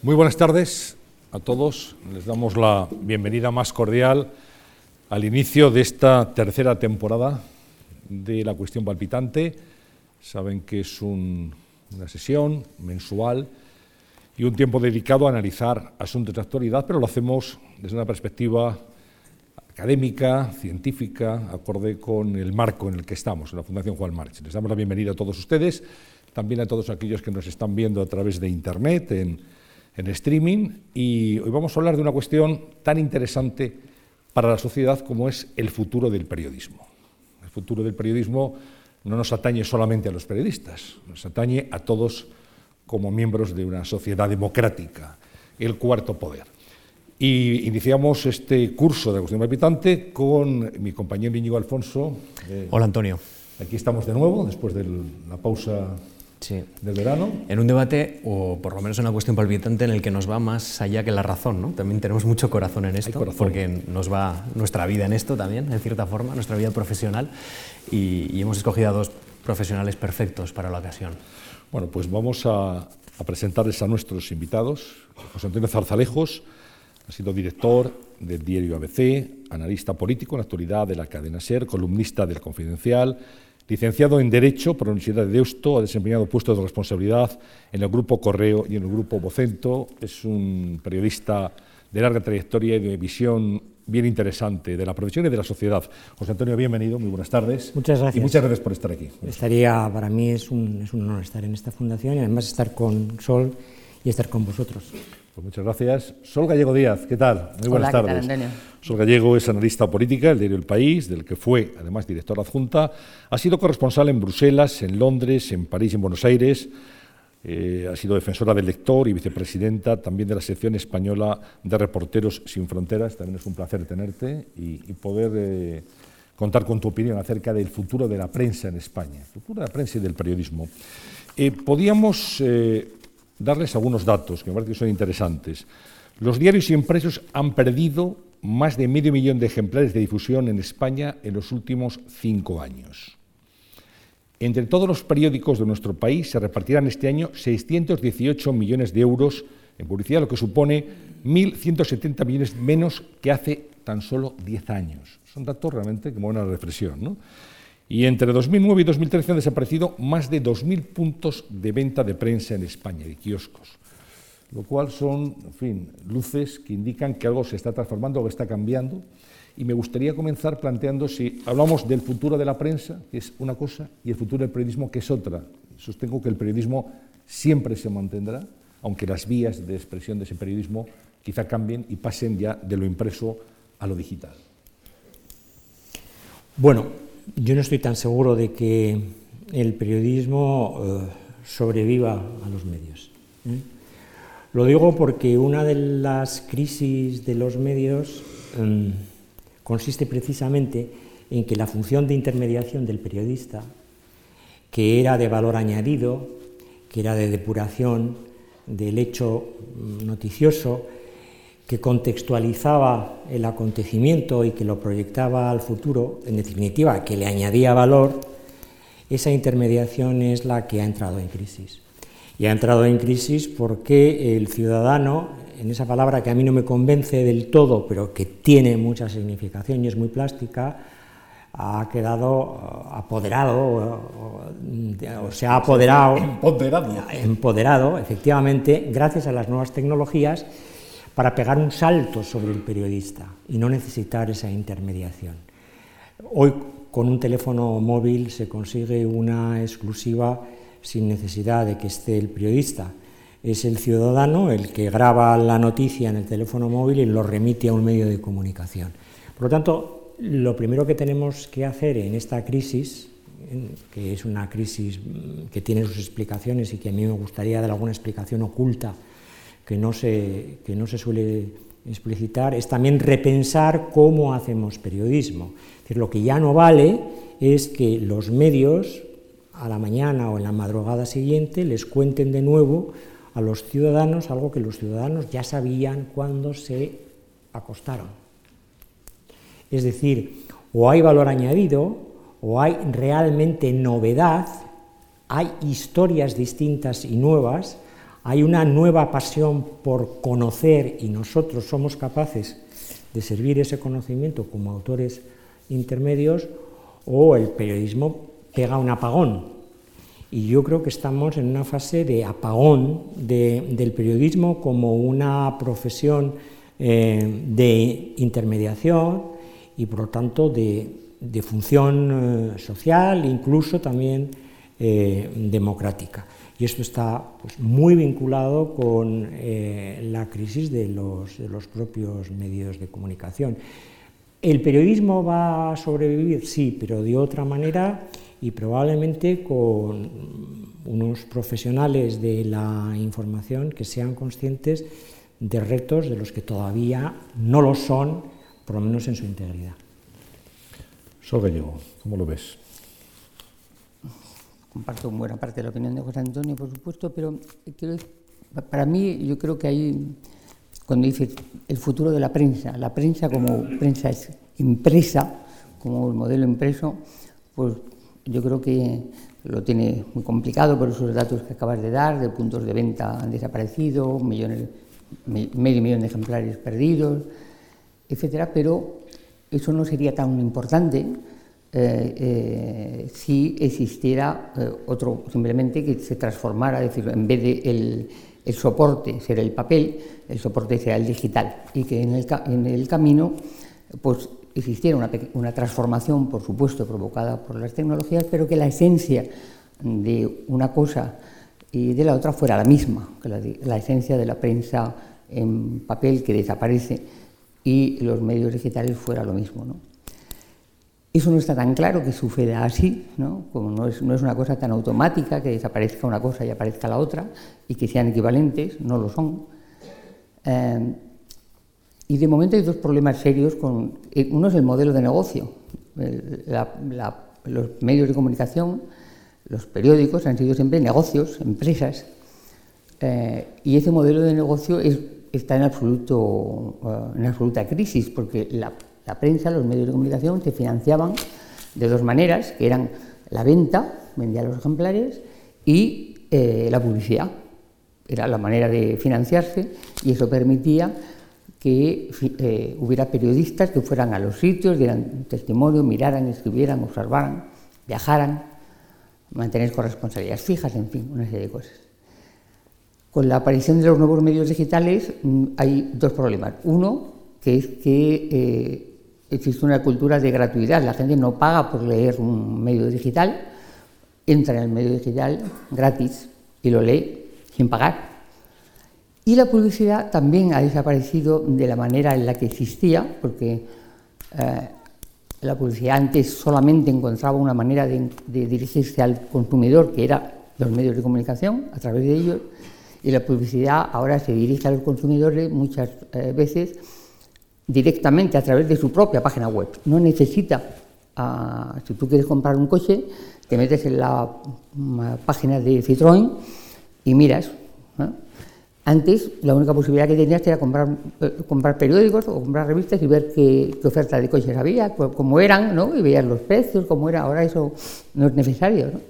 Muy buenas tardes a todos. Les damos la bienvenida más cordial al inicio de esta tercera temporada de La Cuestión Palpitante. Saben que es una sesión mensual y un tiempo dedicado a analizar asuntos de actualidad, pero lo hacemos desde una perspectiva académica, científica, acorde con el marco en el que estamos, en la Fundación Juan March. Les damos la bienvenida a todos ustedes, también a todos aquellos que nos están viendo a través de Internet, en, en streaming, y hoy vamos a hablar de una cuestión tan interesante para la sociedad como es el futuro del periodismo. El futuro del periodismo no nos atañe solamente a los periodistas, nos atañe a todos como miembros de una sociedad democrática, el cuarto poder. Y iniciamos este curso de cuestión palpitante con mi compañero Íñigo Alfonso. Eh, Hola Antonio. Aquí estamos de nuevo, después de la pausa del verano. En un debate, o por lo menos en una cuestión palpitante, en el que nos va más allá que la razón. ¿no? También tenemos mucho corazón en esto, porque nos va nuestra vida en esto también, en cierta forma, nuestra vida profesional. Y, y hemos escogido a dos profesionales perfectos para la ocasión. Bueno, pues vamos a, a presentarles a nuestros invitados. José Antonio Zarzalejos ha sido director del diario ABC, analista político en la actualidad de la cadena SER, columnista del Confidencial, licenciado en Derecho por la Universidad de Deusto, ha desempeñado puestos de responsabilidad en el Grupo Correo y en el Grupo Vocento, es un periodista de larga trayectoria y de visión bien interesante de la profesión y de la sociedad. José Antonio, bienvenido, muy buenas tardes. Muchas gracias. Y muchas gracias por estar aquí. Estaría, para mí es un, es un honor estar en esta fundación y además estar con Sol y estar con vosotros. Pues muchas gracias. Sol Gallego Díaz, ¿qué tal? Muy buenas Hola, tardes. ¿qué tal, Sol Gallego es analista política del diario El País, del que fue además director adjunta. Ha sido corresponsal en Bruselas, en Londres, en París y en Buenos Aires. Eh, ha sido defensora del lector y vicepresidenta también de la sección española de Reporteros Sin Fronteras. También es un placer tenerte y, poder eh, contar con tu opinión acerca del futuro de la prensa en España, el futuro de la prensa y del periodismo. Eh, podíamos darles algunos datos que me parece que son interesantes. Los diarios impresos han perdido más de medio millón de ejemplares de difusión en España en los últimos cinco años. Entre todos los periódicos de nuestro país se repartirán este año 618 millones de euros en publicidad, lo que supone 1.170 millones menos que hace tan solo 10 años. Son datos realmente que mueven a la reflexión. ¿no? Y entre 2009 y 2013 han desaparecido más de 2.000 puntos de venta de prensa en España, de kioscos. Lo cual son, en fin, luces que indican que algo se está transformando, algo está cambiando y me gustaría comenzar planteando si hablamos del futuro de la prensa, que es una cosa, y el futuro del periodismo, que es otra. Sostengo que el periodismo siempre se mantendrá, aunque las vías de expresión de ese periodismo quizá cambien y pasen ya de lo impreso a lo digital. Bueno, yo no estoy tan seguro de que el periodismo eh, sobreviva a los medios. ¿eh? Lo digo porque una de las crisis de los medios em, consiste precisamente en que la función de intermediación del periodista, que era de valor añadido, que era de depuración del hecho noticioso, que contextualizaba el acontecimiento y que lo proyectaba al futuro, en definitiva, que le añadía valor, esa intermediación es la que ha entrado en crisis. Y ha entrado en crisis porque el ciudadano en esa palabra que a mí no me convence del todo, pero que tiene mucha significación y es muy plástica, ha quedado eh, apoderado, o, se ha apoderado, empoderado. empoderado, efectivamente, gracias a las nuevas tecnologías, para pegar un salto sobre el periodista y no necesitar esa intermediación. Hoy, con un teléfono móvil, se consigue una exclusiva sin necesidad de que esté el periodista es el ciudadano el que graba la noticia en el teléfono móvil y lo remite a un medio de comunicación. Por lo tanto, lo primero que tenemos que hacer en esta crisis, que es una crisis que tiene sus explicaciones y que a mí me gustaría dar alguna explicación oculta que no se, que no se suele explicitar, es también repensar cómo hacemos periodismo. Decir, lo que ya no vale es que los medios a la mañana o en la madrugada siguiente les cuenten de nuevo a los ciudadanos algo que los ciudadanos ya sabían cuando se acostaron. Es decir, o hay valor añadido, o hay realmente novedad, hay historias distintas y nuevas hay una nueva pasión por conocer y nosotros somos capaces de servir ese conocimiento como autores intermedios o el periodismo pega un apagón. Y yo creo que estamos en una fase de apagón del periodismo como una profesión eh, de intermediación y por lo tanto de, función eh, social, incluso también eh, democrática. Y esto está pues, muy vinculado con la crisis de los, de los propios medios de comunicación. ¿El periodismo va a sobrevivir? Sí, pero de otra manera y probablemente con unos profesionales de la información que sean conscientes de retos de los que todavía no lo son, por lo menos en su integridad. Gallego, ¿cómo lo ves? Comparto buena parte de la opinión de José Antonio, por supuesto, pero para mí yo creo que hay, cuando dice el futuro de la prensa, la prensa como prensa es impresa, como el modelo impreso, pues yo creo que lo tiene muy complicado por esos datos que acabas de dar, de puntos de venta han desaparecido, millones, medio millón de ejemplares perdidos, etcétera, pero eso no sería tan importante eh, eh, si existiera eh, otro, simplemente que se transformara, es decir, en vez de el, el, soporte ser el papel, el soporte sea el digital y que en el, en el camino pues existiera una, una, transformación, por supuesto, provocada por las tecnologías, pero que la esencia de una cosa y de la otra fuera la misma, que la, esencia de la prensa en papel que desaparece y los medios digitales fuera lo mismo. ¿no? Eso no está tan claro que suceda así, ¿no? como no es, no es, una cosa tan automática que desaparezca una cosa y aparezca la otra y que sean equivalentes, no lo son. Eh, y de momento hay dos problemas serios. Con, eh, uno es el modelo de negocio. los medios de comunicación, los periódicos han sido siempre negocios, empresas, eh, y ese modelo de negocio está en, en absoluta crisis, porque la, prensa, los medios de comunicación se financiaban de dos maneras, que eran la venta, vendía los ejemplares, y la publicidad. Era la manera de financiarse y eso permitía que eh, hubiera periodistas que fueran a los sitios, dieran testimonio, miraran, escribieran, observaran, viajaran, mantener corresponsabilidades fijas, en fin, una serie de cosas. Con la aparición de los nuevos medios digitales mm, hay dos problemas. Uno, que es que eh, existe una cultura de gratuidad. La gente no paga por leer un medio digital, entra en el medio digital gratis y lo lee sin pagar. Y la publicidad también ha desaparecido de la manera en la que existía, porque eh, la publicidad antes solamente encontraba una manera de, dirigirse al consumidor, que era los medios de comunicación, a través de ellos, y la publicidad ahora se dirige a los consumidores muchas eh, veces directamente a través de su propia página web. No necesita, ah, si tú quieres comprar un coche, te metes en la mm, página de Citroën y miras. Antes, la única posibilidad que tenías era comprar, eh, comprar periódicos o comprar revistas y ver qué, oferta de coches había, cómo eran, ¿no? y veías los precios, cómo era. Ahora eso no es necesario. ¿no?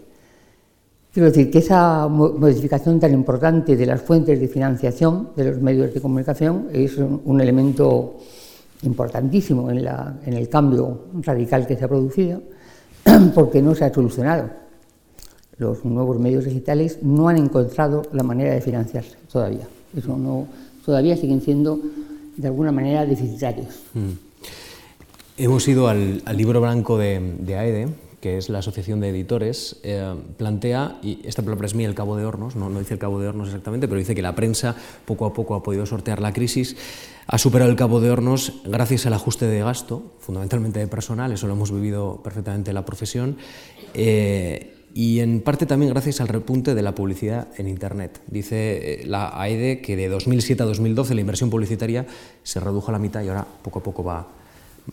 Quiero decir que esa modificación tan importante de las fuentes de financiación de los medios de comunicación es un, elemento importantísimo en, en el cambio radical que se ha producido, porque no se ha solucionado los nuevos medios digitales no han encontrado la manera de financiarse todavía. Eso no, todavía siguen siendo de alguna manera deficitarios. Mm. Hemos ido al, libro blanco de, de, AEDE, que es la Asociación de Editores, eh, plantea, y esta palabra es mía, el cabo de hornos, no, no dice el cabo de hornos exactamente, pero dice que la prensa poco a poco ha podido sortear la crisis, ha superado el cabo de hornos gracias al ajuste de gasto, fundamentalmente de personal, eso lo hemos vivido perfectamente en la profesión, eh, y en parte también gracias al repunte de la publicidad en Internet. Dice eh, la AEDE que de 2007 a 2012 la inversión publicitaria se redujo a la mitad y ahora poco a poco va,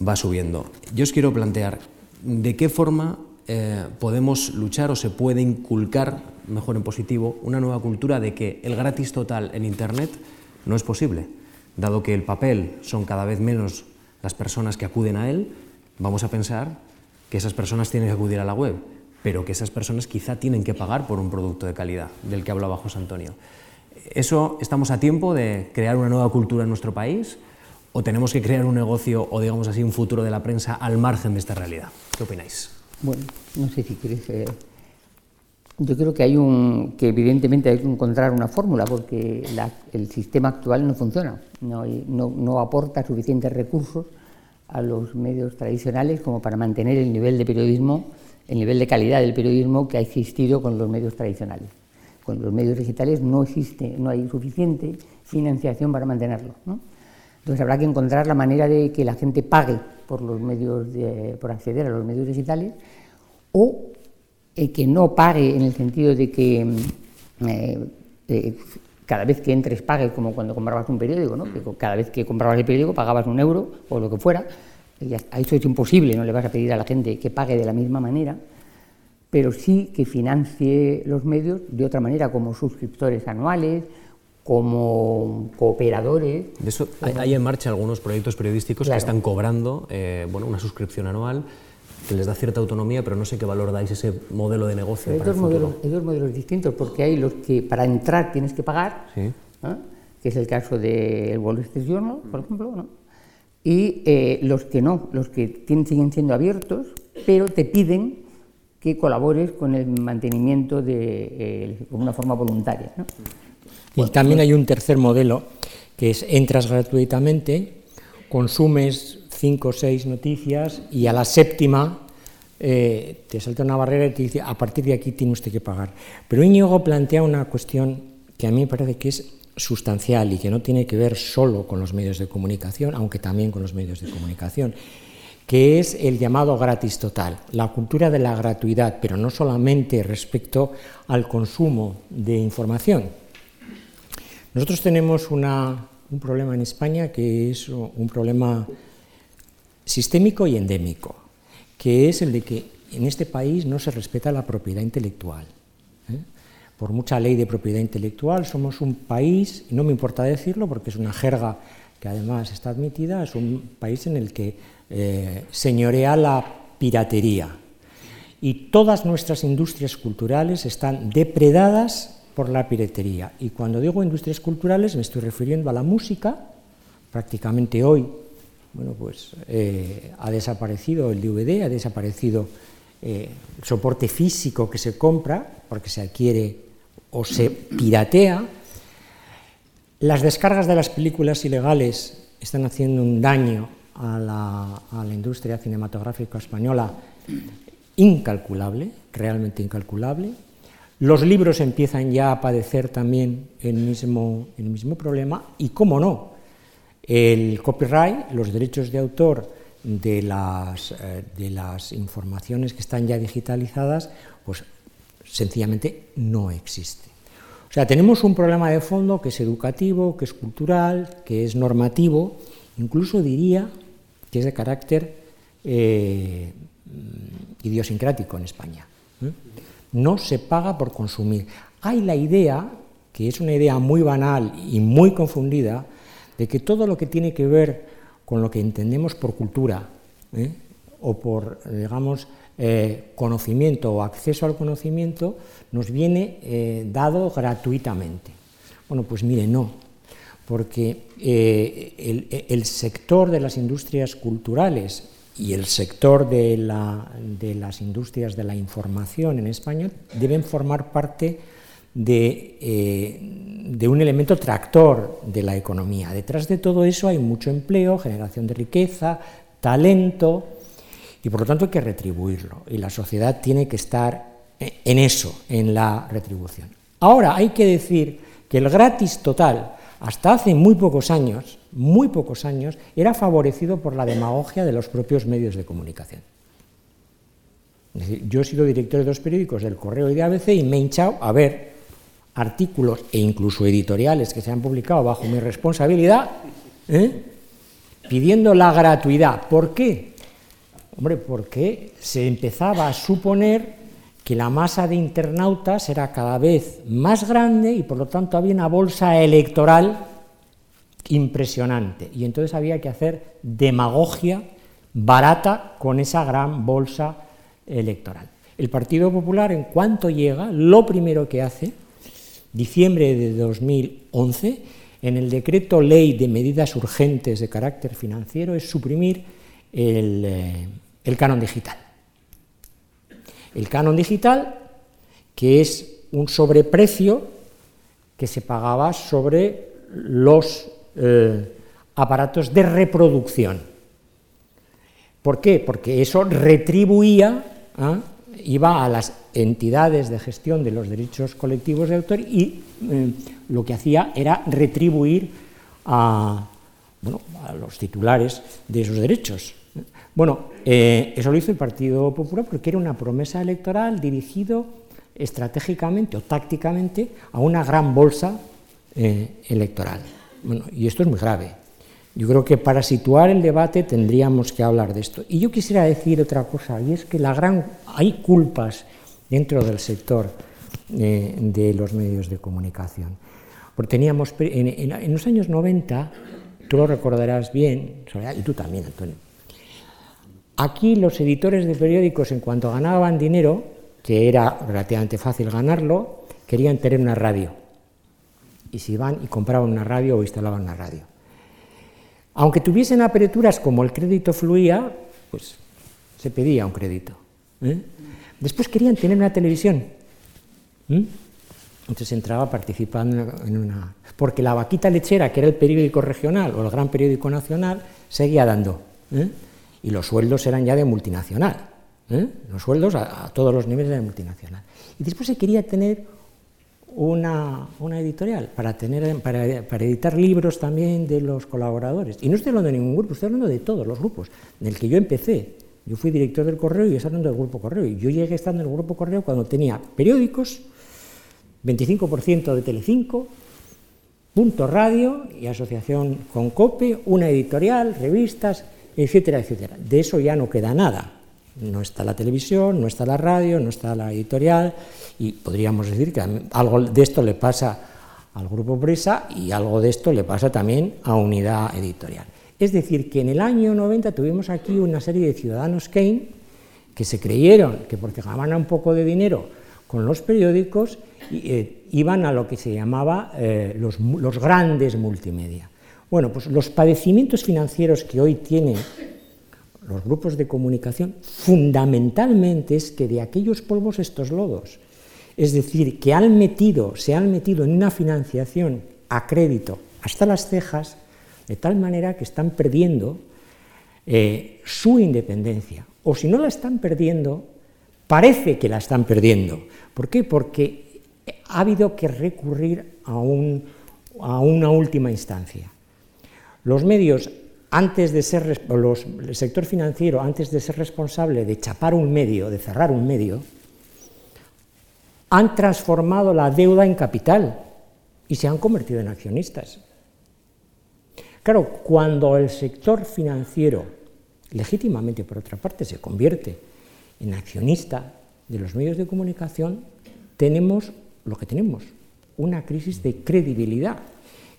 va subiendo. Yo os quiero plantear de qué forma eh, podemos luchar o se puede inculcar, mejor en positivo, una nueva cultura de que el gratis total en Internet no es posible. Dado que el papel son cada vez menos las personas que acuden a él, vamos a pensar que esas personas tienen que acudir a la web pero que esas personas quizá tienen que pagar por un producto de calidad, del que hablaba José Antonio. ¿Eso estamos a tiempo de crear una nueva cultura en nuestro país? ¿O tenemos que crear un negocio o, digamos así, un futuro de la prensa al margen de esta realidad? ¿Qué opináis? Bueno, no sé si quieres... Eh, yo creo que hay un que evidentemente hay que encontrar una fórmula porque el sistema actual no funciona, no, no, aporta suficientes recursos a los medios tradicionales como para mantener el nivel de periodismo, el nivel de calidad del periodismo que ha existido con los medios tradicionales. Con los medios digitales no existe, no hay suficiente financiación para mantenerlo. Entonces habrá que encontrar la manera de que la gente pague por los medios, por acceder a los medios digitales o eh, que no pague en el sentido de que mm, eh, eh, cada vez que entres pagues como cuando comprabas un periódico, ¿no? que cada vez que comprabas el periódico pagabas un euro o lo que fuera. A eso es imposible, no le vas a pedir a la gente que pague de la misma manera, pero sí que financie los medios de otra manera, como suscriptores anuales, como cooperadores. De eso, hay, en marcha algunos proyectos periodísticos que están cobrando bueno, una suscripción anual que les da cierta autonomía, pero no sé qué valor dais ese modelo de negocio. Hay, dos, modelos, hay dos modelos distintos, porque hay los que para entrar tienes que pagar, que es el caso del Wall Street Journal, por ejemplo, ¿no? y eh, los que no, los que tienen, siguen siendo abiertos, pero te piden que colabores con el mantenimiento de eh, una forma voluntaria. Y también hay un tercer modelo, que es entras gratuitamente, consumes cinco o seis noticias y a la séptima eh, te salta una barrera y te dice, a partir de aquí tiene usted que pagar. Pero Íñigo plantea una cuestión que a mí me parece que es sustancial y que no tiene que ver solo con los medios de comunicación, aunque también con los medios de comunicación, que es el llamado gratis total, la cultura de la gratuidad, pero no solamente respecto al consumo de información. Nosotros tenemos un problema en España que es un problema sistémico y endémico, que es el de que en este país no se respeta la propiedad intelectual. ¿eh? Por mucha ley de propiedad intelectual, somos un país, y no me importa decirlo porque es una jerga que además está admitida, es un país en el que eh, señorea la piratería. Y todas nuestras industrias culturales están depredadas por la piratería. Y cuando digo industrias culturales me estoy refiriendo a la música, prácticamente hoy bueno, pues eh, ha desaparecido el DVD, ha desaparecido eh, el soporte físico que se compra porque se adquiere o se piratea. Las descargas de las películas ilegales están haciendo un daño a la industria cinematográfica española incalculable, realmente incalculable. Los libros empiezan ya a padecer también el mismo, el mismo problema y, cómo no, el copyright, los derechos de autor de las, eh, de las informaciones que están ya digitalizadas, pues sencillamente no existe. O sea, tenemos un problema de fondo que es educativo, que es cultural, que es normativo, incluso diría que es de carácter eh, idiosincrático en España. ¿eh? No se paga por consumir. Hay la idea, que es una idea muy banal y muy confundida, de que todo lo que tiene que ver con lo que entendemos por cultura ¿eh? o por, digamos, eh, conocimiento o acceso al conocimiento nos viene eh, dado gratuitamente. Bueno, pues mire, no, porque el, sector de las industrias culturales y el sector de, de las industrias de la información en España deben formar parte eh, de, un elemento tractor de la economía. Detrás de todo eso hay mucho empleo, generación de riqueza, talento, y por lo tanto hay que retribuirlo. Y la sociedad tiene que estar en eso, en la retribución. Ahora hay que decir que el gratis total, hasta hace muy pocos años, muy pocos años, era favorecido por la demagogia de los propios medios de comunicación. yo he sido director de dos periódicos, del Correo y de ABC, y me he hinchado a ver artículos e incluso editoriales que se han publicado bajo mi responsabilidad, ¿eh? pidiendo la gratuidad. ¿Por qué? Hombre, porque se empezaba a suponer que la masa de internautas era cada vez más grande y por lo tanto había una bolsa electoral impresionante. Y entonces había que hacer demagogia barata con esa gran bolsa electoral. El Partido Popular, en cuanto llega, lo primero que hace diciembre de 2011, en el decreto ley de medidas urgentes de carácter financiero, es suprimir el, eh, el canon digital. El canon digital, que es un sobreprecio que se pagaba sobre los eh, aparatos de reproducción. ¿Por qué? Porque eso retribuía, ¿ah? iba a las entidades de gestión de los derechos colectivos de autor y eh, lo que hacía era retribuir a, a los titulares de esos derechos. Bueno, eh, eso lo hizo el Partido Popular porque era una promesa electoral dirigido estratégicamente o tácticamente a una gran bolsa electoral. Bueno, y esto es muy grave. Yo creo que para situar el debate tendríamos que hablar de esto. Y yo quisiera decir otra cosa, y es que la gran, hay culpas dentro del sector eh, de los medios de comunicación. Porque teníamos, en, los años 90, tú lo recordarás bien, y tú también, Antonio, Aquí los editores de periódicos, en cuanto ganaban dinero, que era relativamente fácil ganarlo, querían tener una radio. Y si iban y compraban una radio o instalaban una radio. Aunque tuviesen aperturas como el crédito fluía, pues se pedía un crédito. ¿eh? Después querían tener una televisión. Entonces entraba participando en una... Porque la vaquita lechera, que era el periódico regional o el gran periódico nacional, seguía dando. ¿eh? y los sueldos eran ya de multinacional, ¿eh? los sueldos a, todos los niveles de multinacional. Y después se quería tener una, editorial para, tener, para, editar libros también de los colaboradores. Y no estoy hablando de ningún grupo, estoy hablando de todos los grupos, del que yo empecé. Yo fui director del correo y estoy hablando del grupo correo. Y yo llegué estando en el grupo correo cuando tenía periódicos, 25% de Telecinco, Punto Radio y asociación con COPE, una editorial, revistas, etcétera, etcétera. De eso ya no queda nada. No está la televisión, no está la radio, no está la editorial y podríamos decir que algo de esto le pasa al Grupo Presa y algo de esto le pasa también a Unidad Editorial. Es decir, que en el año 90 tuvimos aquí una serie de ciudadanos Kane que se creyeron que porque ganaban un poco de dinero con los periódicos eh, iban a lo que se llamaba eh, los, los grandes multimedia. Bueno, pues los padecimientos financieros que hoy tienen los grupos de comunicación fundamentalmente es que de aquellos polvos estos lodos. Es decir, que han metido, se han metido en una financiación a crédito hasta las cejas, de tal manera que están perdiendo eh, su independencia. O si no la están perdiendo, parece que la están perdiendo. ¿Por qué? Porque ha habido que recurrir a, a una última instancia. Los medios, antes de ser, el sector financiero, antes de ser responsable de chapar un medio, de cerrar un medio, han transformado la deuda en capital y se han convertido en accionistas. Claro, cuando el sector financiero, legítimamente por otra parte, se convierte en accionista de los medios de comunicación, tenemos lo que tenemos, una crisis de credibilidad,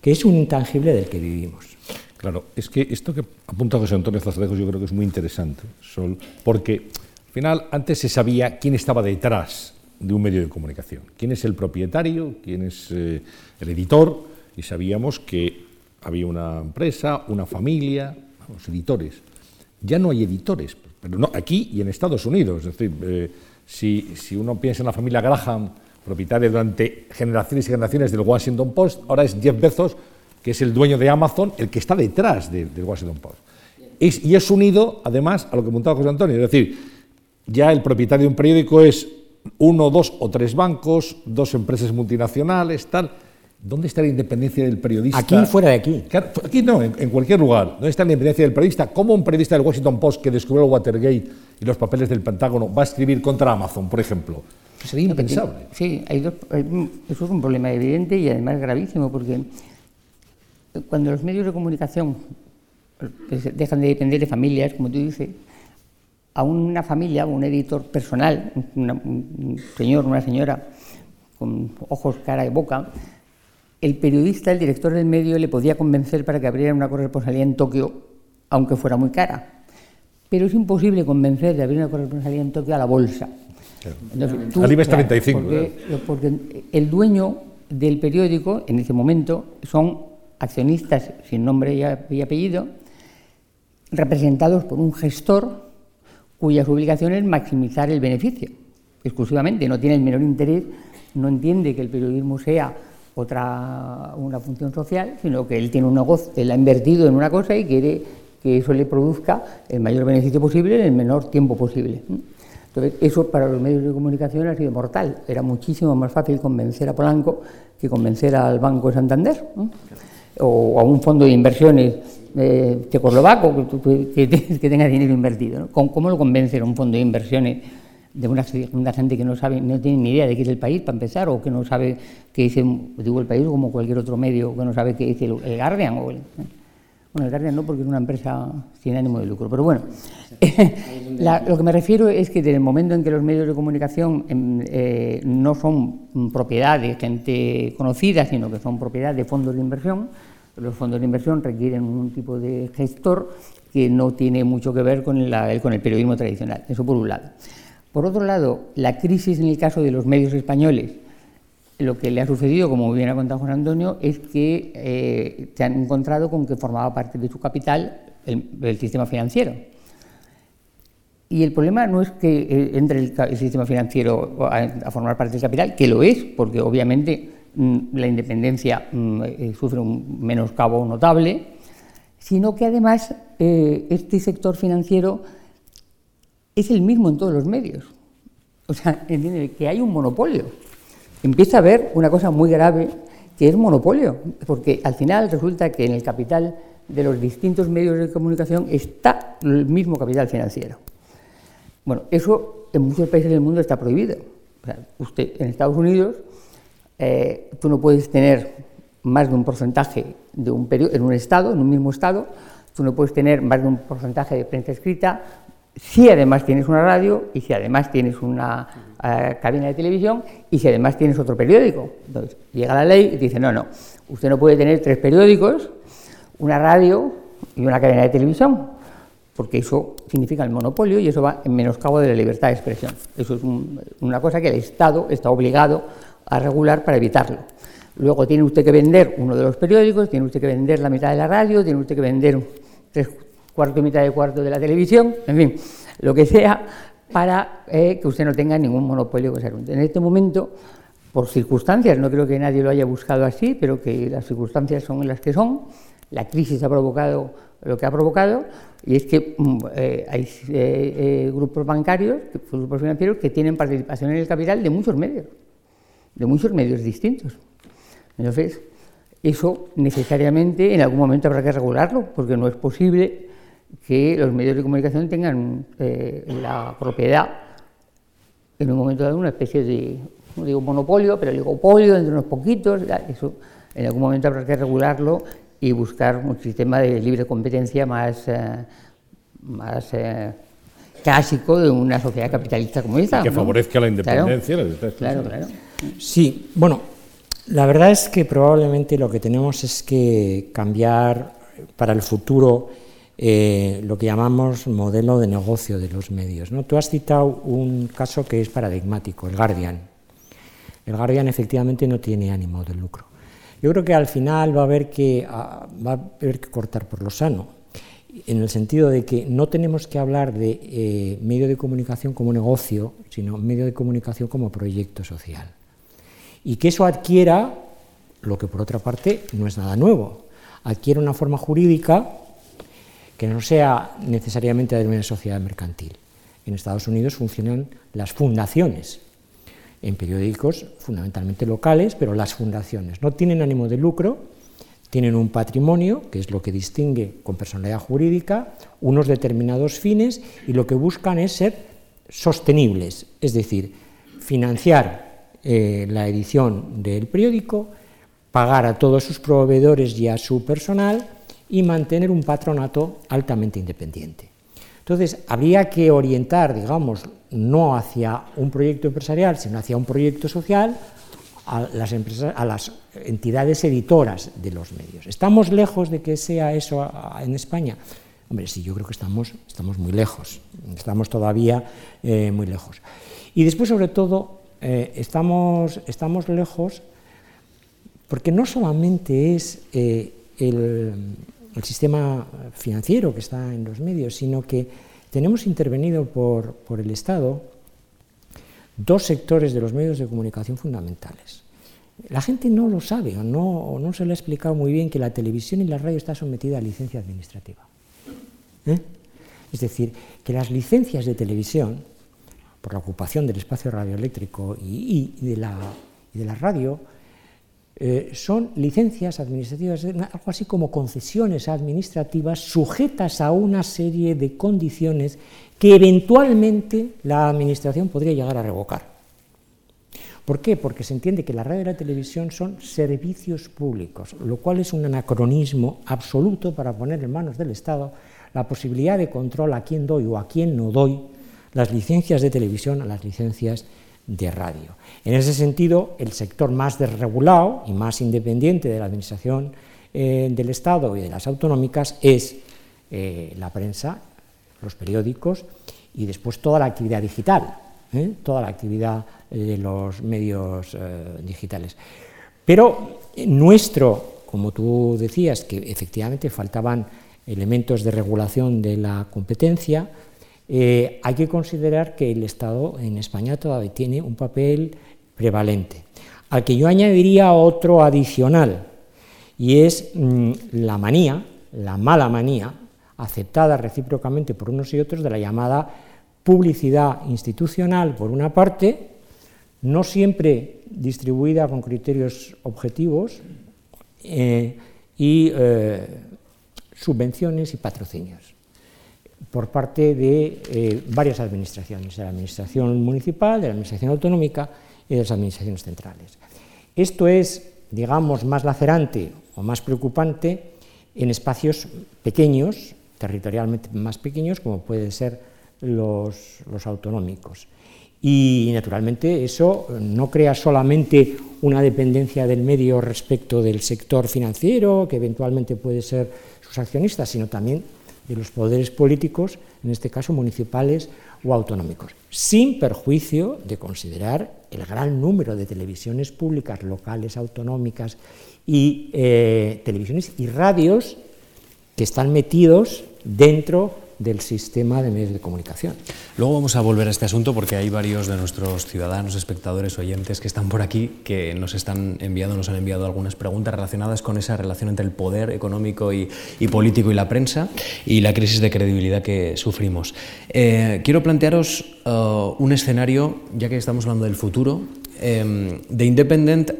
que es un intangible del que vivimos. Claro, es que esto que apunta José Antonio Zazadejos yo creo que es muy interesante, Sol, porque al final antes se sabía quién estaba detrás de un medio de comunicación, quién es el propietario, quién es eh, el editor, y sabíamos que había una empresa, una familia, los editores. Ya no hay editores, pero no aquí y en Estados Unidos. Es decir, eh, si, si uno piensa en la familia Graham, propietaria durante generaciones y generaciones del Washington Post, ahora es Jeff Bezos, que es el dueño de Amazon, el que está detrás del Washington Post. y es unido, además, a lo que apuntaba José Antonio, es decir, ya el propietario de un periódico es uno, dos o tres bancos, dos empresas multinacionales, tal. ¿Dónde está la independencia del periodista? Aquí fuera de aquí. Aquí no, en, cualquier lugar. ¿Dónde está la independencia del periodista? ¿Cómo un periodista del Washington Post que descubrió el Watergate y los papeles del Pentágono va a escribir contra Amazon, por ejemplo? Sería impensable. Sí, eso es un problema evidente y además gravísimo, porque cuando los medios de comunicación pues, dejan de depender de familias, como tú dices, a una familia, un editor personal, un señor, una señora, con ojos, cara y boca, el periodista, el director del medio, le podía convencer para que abriera una corresponsalía en Tokio, aunque fuera muy cara. Pero es imposible convencer de abrir una corresponsalía en Tokio a la bolsa. Entonces, 35. porque el dueño del periódico, en ese momento, son accionistas sin nombre y apellido, representados por un gestor cuyas obligaciones es maximizar el beneficio, exclusivamente, no tiene el menor interés, no entiende que el periodismo sea otra una función social, sino que él tiene un negocio, él ha invertido en una cosa y quiere que eso le produzca el mayor beneficio posible en el menor tiempo posible. Entonces, eso para los medios de comunicación ha sido mortal. Era muchísimo más fácil convencer a Polanco que convencer al Banco de Santander o a un fondo de inversiones eh, checoslovaco que, que, tenga dinero invertido. ¿Cómo, lo convence a un fondo de inversiones de una, gente que no sabe, no tiene ni idea de qué es el país para empezar, o que no sabe qué el, digo el país como cualquier otro medio que no sabe qué es el, Guardian o el, bueno, no porque es una empresa sin ánimo de lucro, pero bueno, lo que me refiero es que desde el momento en que los medios de comunicación em, eh, no son propiedad de gente conocida, sino que son propiedad de fondos de inversión, los fondos de inversión requieren un tipo de gestor que no tiene mucho que ver con, con el periodismo tradicional, eso por un lado. Por otro lado, la crisis en el caso de los medios españoles, lo que le ha sucedido, como bien ha contado Juan Antonio, es que eh, se han encontrado con que formaba parte de su capital el, sistema financiero. Y el problema no es que eh, entre el, sistema financiero a, formar parte del capital, que lo es, porque obviamente mm, la independencia mm, eh, sufre un menoscabo notable, sino que además este sector financiero es el mismo en todos los medios. O sea, entiende que hay un monopolio. Empieza a haber una cosa muy grave que es monopolio, porque al final resulta que en el capital de los distintos medios de comunicación está el mismo capital financiero. Bueno, eso en muchos países del mundo está prohibido. En Estados Unidos eh, tú no puedes tener más de un porcentaje de un en un estado, en un mismo estado, tú no puedes tener más de un porcentaje de prensa escrita, si además tienes una radio y si además tienes una eh, cabina de televisión y si además tienes otro periódico. Entonces llega la ley y dice, no, no, usted no puede tener tres periódicos, una radio y una cadena de televisión, porque eso significa el monopolio y eso va en menoscabo de la libertad de expresión. Eso es una cosa que el Estado está obligado a regular para evitarlo. Luego tiene usted que vender uno de los periódicos, tiene usted que vender la mitad de la radio, tiene usted que vender tres cuarto y mitad de cuarto de la televisión, en fin, lo que sea, para eh, que usted no tenga ningún monopolio En este momento, por circunstancias, no creo que nadie lo haya buscado así, pero que las circunstancias son las que son, la crisis ha provocado lo que ha provocado, y es que mm, eh, hay eh, grupos bancarios, grupos financieros, que tienen participación en el capital de muchos medios, de muchos medios distintos. Entonces, eso necesariamente en algún momento habrá que regularlo, porque no es posible que los medios de comunicación tengan eh, la propiedad, en un momento dado, una especie de, no digo monopolio, pero oligopolio entre unos poquitos, eso en algún momento habrá que regularlo y buscar un sistema de libre competencia más, eh, más eh, clásico de una sociedad capitalista como esta. que favorezca la independencia. Claro, claro. Sí, bueno, la verdad es que probablemente lo que tenemos es que cambiar para el futuro eh, lo que llamamos modelo de negocio de los medios. ¿no? Tú has citado un caso que es paradigmático, el Guardian. El Guardian efectivamente no tiene ánimo de lucro. Yo creo que al final va a haber que, va a haber que cortar por lo sano, en el sentido de que no tenemos que hablar de eh, medio de comunicación como negocio, sino medio de comunicación como proyecto social. Y que eso adquiera, lo que por otra parte no es nada nuevo, adquiere una forma jurídica que no sea necesariamente de una sociedad mercantil. En Estados Unidos funcionan las fundaciones, en periódicos fundamentalmente locales, pero las fundaciones no tienen ánimo de lucro, tienen un patrimonio, que es lo que distingue con personalidad jurídica, unos determinados fines y lo que buscan es ser sostenibles, es decir, financiar eh, la edición del periódico, pagar a todos sus proveedores y a su personal, y mantener un patronato altamente independiente. Entonces, habría que orientar, digamos, no hacia un proyecto empresarial, sino hacia un proyecto social a las, empresas, a las entidades editoras de los medios. ¿Estamos lejos de que sea eso en España? Hombre, sí, yo creo que estamos, estamos muy lejos, estamos todavía eh, muy lejos. Y después, sobre todo, eh, estamos, estamos lejos Porque no solamente es eh, el, sistema financiero que está en los medios, sino que tenemos intervenido por, por el Estado dos sectores de los medios de comunicación fundamentales. La gente no lo sabe o no, no se le ha explicado muy bien que la televisión y la radio está sometida a licencia administrativa. ¿Eh? Es decir, que las licencias de televisión, por la ocupación del espacio radioeléctrico y, de, la, de, la, radio, eh, son licencias administrativas, algo así como concesiones administrativas sujetas a una serie de condiciones que eventualmente la Administración podría llegar a revocar. ¿Por qué? Porque se entiende que la radio y la televisión son servicios públicos, lo cual es un anacronismo absoluto para poner en manos del Estado la posibilidad de control a quién doy o a quién no doy las licencias de televisión a las licencias de radio. En ese sentido, el sector más desregulado y más independiente de la Administración eh, del Estado y de las autonómicas es eh, la prensa los periódicos y después toda la actividad digital, ¿eh? toda la actividad de los medios digitales. Pero nuestro, como tú decías, que efectivamente faltaban elementos de regulación de la competencia, eh, hay que considerar que el Estado en España todavía tiene un papel prevalente, al que yo añadiría otro adicional, y es mm, la manía, la mala manía, aceptada recíprocamente por unos y otros de la llamada publicidad institucional, por una parte, no siempre distribuida con criterios objetivos, eh, y eh, subvenciones y patrocinios por parte de eh, varias administraciones, de la administración municipal, de la administración autonómica y de las administraciones centrales. Esto es, digamos, más lacerante o más preocupante en espacios pequeños, territorialmente más pequeños, como pueden ser los, autonómicos. Y naturalmente eso no crea solamente una dependencia del medio respecto del sector financiero, que eventualmente puede ser sus accionistas, sino también de los poderes políticos, en este caso municipales o autonómicos, sin perjuicio de considerar el gran número de televisiones públicas, locales, autonómicas y eh, televisiones y radios que están metidos dentro del sistema de medios de comunicación. Luego vamos a volver a este asunto porque hay varios de nuestros ciudadanos, espectadores, oyentes que están por aquí que nos están enviando, nos han enviado algunas preguntas relacionadas con esa relación entre el poder económico y, político y la prensa y la crisis de credibilidad que sufrimos. Eh, quiero plantearos uh, un escenario, ya que estamos hablando del futuro, eh, de Independent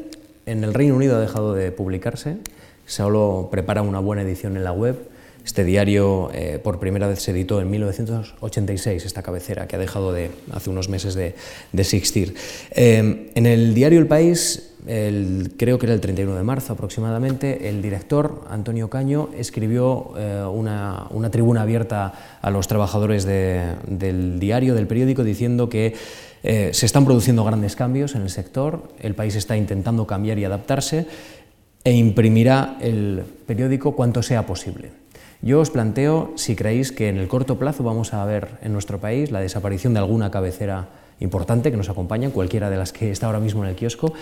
en el Reino Unido ha dejado de publicarse, solo prepara una buena edición en la web este diario eh, por primera vez se editó en 1986, esta cabecera que ha dejado de, hace unos meses de, existir. Eh, en el diario El País, creo que era el 31 de marzo aproximadamente, el director, Antonio Caño, escribió eh, una, tribuna abierta a los trabajadores del diario, del periódico, diciendo que se están produciendo grandes cambios en el sector, el país está intentando cambiar y adaptarse e imprimirá el periódico cuanto sea posible. Yo os planteo si creéis que en el corto plazo vamos a ver en nuestro país la desaparición de alguna cabecera importante que nos acompaña, cualquiera de las que está ahora mismo en el kiosco,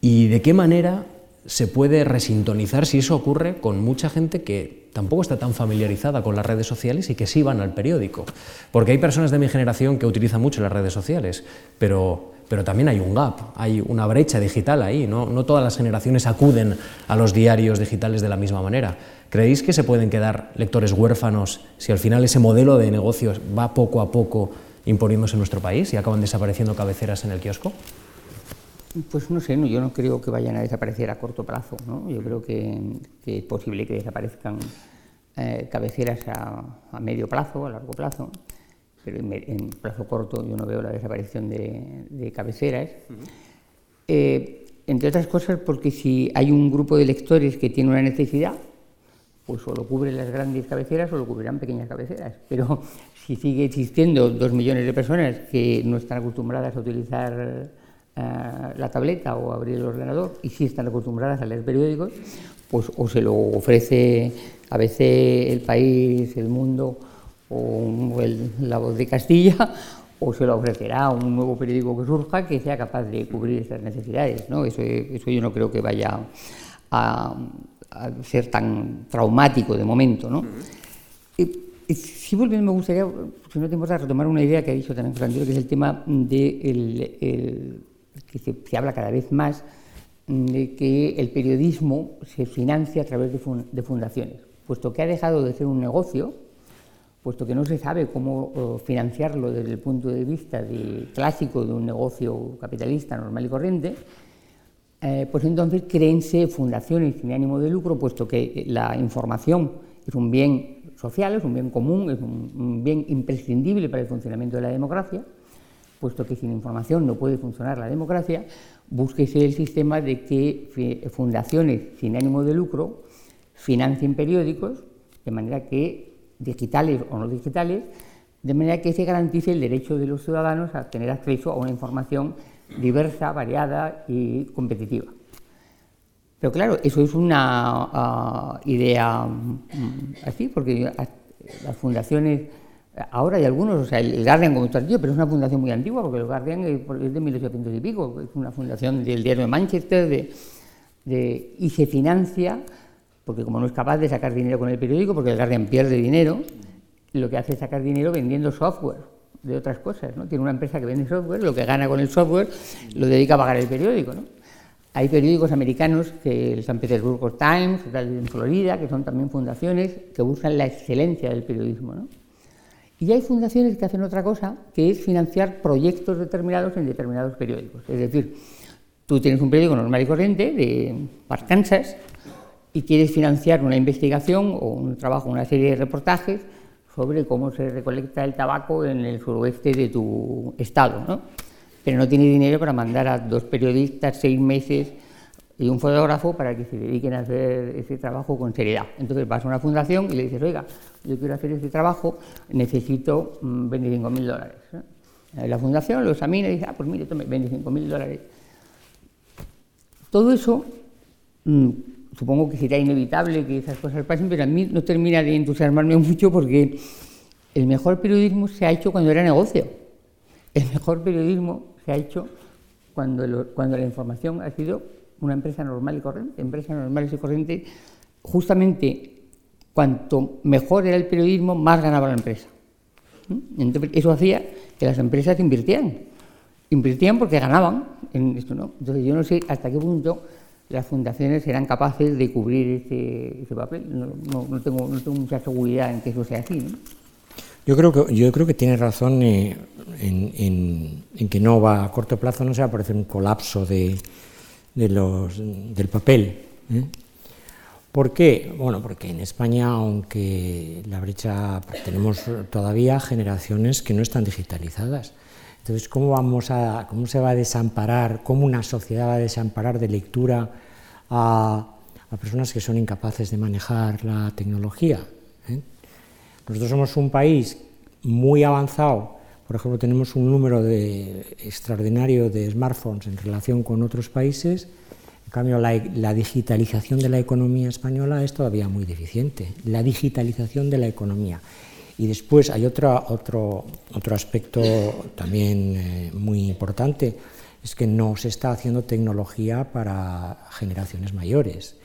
y de qué manera se puede resintonizar si eso ocurre con mucha gente que tampoco está tan familiarizada con las redes sociales y que sí van al periódico. Porque hay personas de mi generación que utilizan mucho las redes sociales, pero, pero también hay un gap, hay una brecha digital ahí, ¿no? no todas las generaciones acuden a los diarios digitales de la misma manera. ¿Creéis que se pueden quedar lectores huérfanos si al final ese modelo de negocios va poco a poco imponiéndose en nuestro país y acaban desapareciendo cabeceras en el kiosco? Pues no sé, yo no creo que vayan a desaparecer a corto plazo. Yo creo que, es posible que desaparezcan eh, cabeceras a, medio plazo, a largo plazo, pero en, plazo corto yo no veo la desaparición de, cabeceras. Eh, entre otras cosas porque si hay un grupo de lectores que tiene una necesidad, pues o lo cubren las grandes cabeceras o lo cubrirán pequeñas cabeceras. Pero si sigue existiendo dos millones de personas que no están acostumbradas a utilizar eh, la tableta o abrir el ordenador y sí están acostumbradas a leer periódicos, pues o se lo ofrece a veces el país, el mundo o la voz de Castilla o se lo ofrecerá a un nuevo periódico que surja que sea capaz de cubrir estas necesidades. ¿no? Eso, eso yo no creo que vaya a, ser tan traumático de momento. ¿no? si vuelven, me gustaría, si no te importa, retomar una idea que ha dicho también Fernando, que es el tema de el, que se, habla cada vez más de que el periodismo se financia a través de, fundaciones, puesto que ha dejado de ser un negocio, puesto que no se sabe cómo financiarlo desde el punto de vista clásico de un negocio capitalista normal y corriente, eh, pues entonces créense fundaciones sin ánimo de lucro, puesto que la información es un bien social, es un bien común, es un, bien imprescindible para el funcionamiento de la democracia, puesto que sin información no puede funcionar la democracia, búsquese el sistema de que fundaciones sin ánimo de lucro financien periódicos, de manera que, digitales o no digitales, de manera que se garantice el derecho de los ciudadanos a tener acceso a una información diversa, variada y competitiva. Pero claro, eso es una ah, idea mm, así, porque las fundaciones, ahora hay algunos, o sea, el Guardian como está pero es una fundación muy antigua, porque el Guardian es de 1800 y pico, es una fundación del diario de Manchester, de, y se financia, porque como no es capaz de sacar dinero con el periódico, porque el Guardian pierde dinero, lo que hace es sacar dinero vendiendo software de otras cosas. Tiene una empresa que vende software, lo que gana con el software lo dedica a pagar el periódico, ¿no? Hay periódicos americanos, que el San Petersburgo Times, en Florida, que son también fundaciones que buscan la excelencia del periodismo. ¿no? Y hay fundaciones que hacen otra cosa, que es financiar proyectos determinados en determinados periódicos. Es decir, tú tienes un periódico normal y corriente de Arkansas y quieres financiar una investigación o un trabajo, una serie de reportajes sobre cómo se recolecta el tabaco en el suroeste de tu estado. ¿no? pero no tiene dinero para mandar a dos periodistas seis meses y un fotógrafo para que se dediquen a hacer ese trabajo con seriedad. Entonces vas a una fundación y le dices, oiga, yo quiero hacer este trabajo, necesito 25 mm, mil dólares. La fundación lo examina y dice, ah, pues mire, tome 25 mil dólares. Todo eso, mm, supongo que será inevitable que esas cosas pasen, pero a mí no termina de entusiasmarme mucho porque el mejor periodismo se ha hecho cuando era negocio. El mejor periodismo se ha hecho cuando, cuando la información ha sido una empresa normal y corriente. Empresas normales y corrientes, justamente cuanto mejor era el periodismo, más ganaba la empresa. ¿Mm? Entonces, eso hacía que las empresas invirtieran. Invirtían porque ganaban en esto, ¿no? Entonces, yo no sé hasta qué punto las fundaciones serán capaces de cubrir ese, papel. No, tengo, no tengo mucha seguridad en que eso sea así. ¿no? Yo creo que, yo creo que tiene razón eh, en, que no va a corto plazo no se va a aparecer un colapso de, los, del papel. ¿eh? ¿Por qué? Bueno, porque en España, aunque la brecha, tenemos todavía generaciones que no están digitalizadas. Entonces, ¿cómo, vamos a, ¿cómo se va a desamparar, cómo una sociedad va a desamparar de lectura a, a personas que son incapaces de manejar la tecnología? ¿eh? Nosotros somos un país muy avanzado, por ejemplo, tenemos un número extraordinario de smartphones en relación con otros países, en cambio la, digitalización de la economía española es todavía muy deficiente, la digitalización de la economía. Y después hay otro, otro, otro aspecto también eh, muy importante, es que no se está haciendo tecnología para generaciones mayores.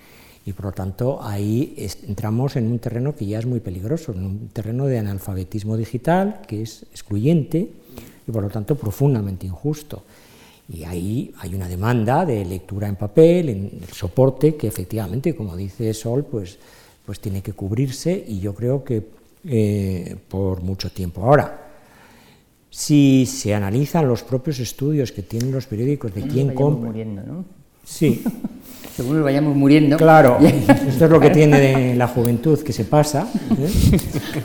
Y por lo tanto ahí entramos en un terreno que ya es muy peligroso, en un terreno de analfabetismo digital que es excluyente y por lo tanto profundamente injusto. Y ahí hay una demanda de lectura en papel, en el soporte, que efectivamente, como dice Sol, pues, pues tiene que cubrirse y yo creo que eh, por mucho tiempo. Ahora, si se analizan los propios estudios que tienen los periódicos de quién compra... ¿no? Sí, según nos vayamos muriendo. Claro, esto es lo que tiene la juventud, que se pasa. ¿eh?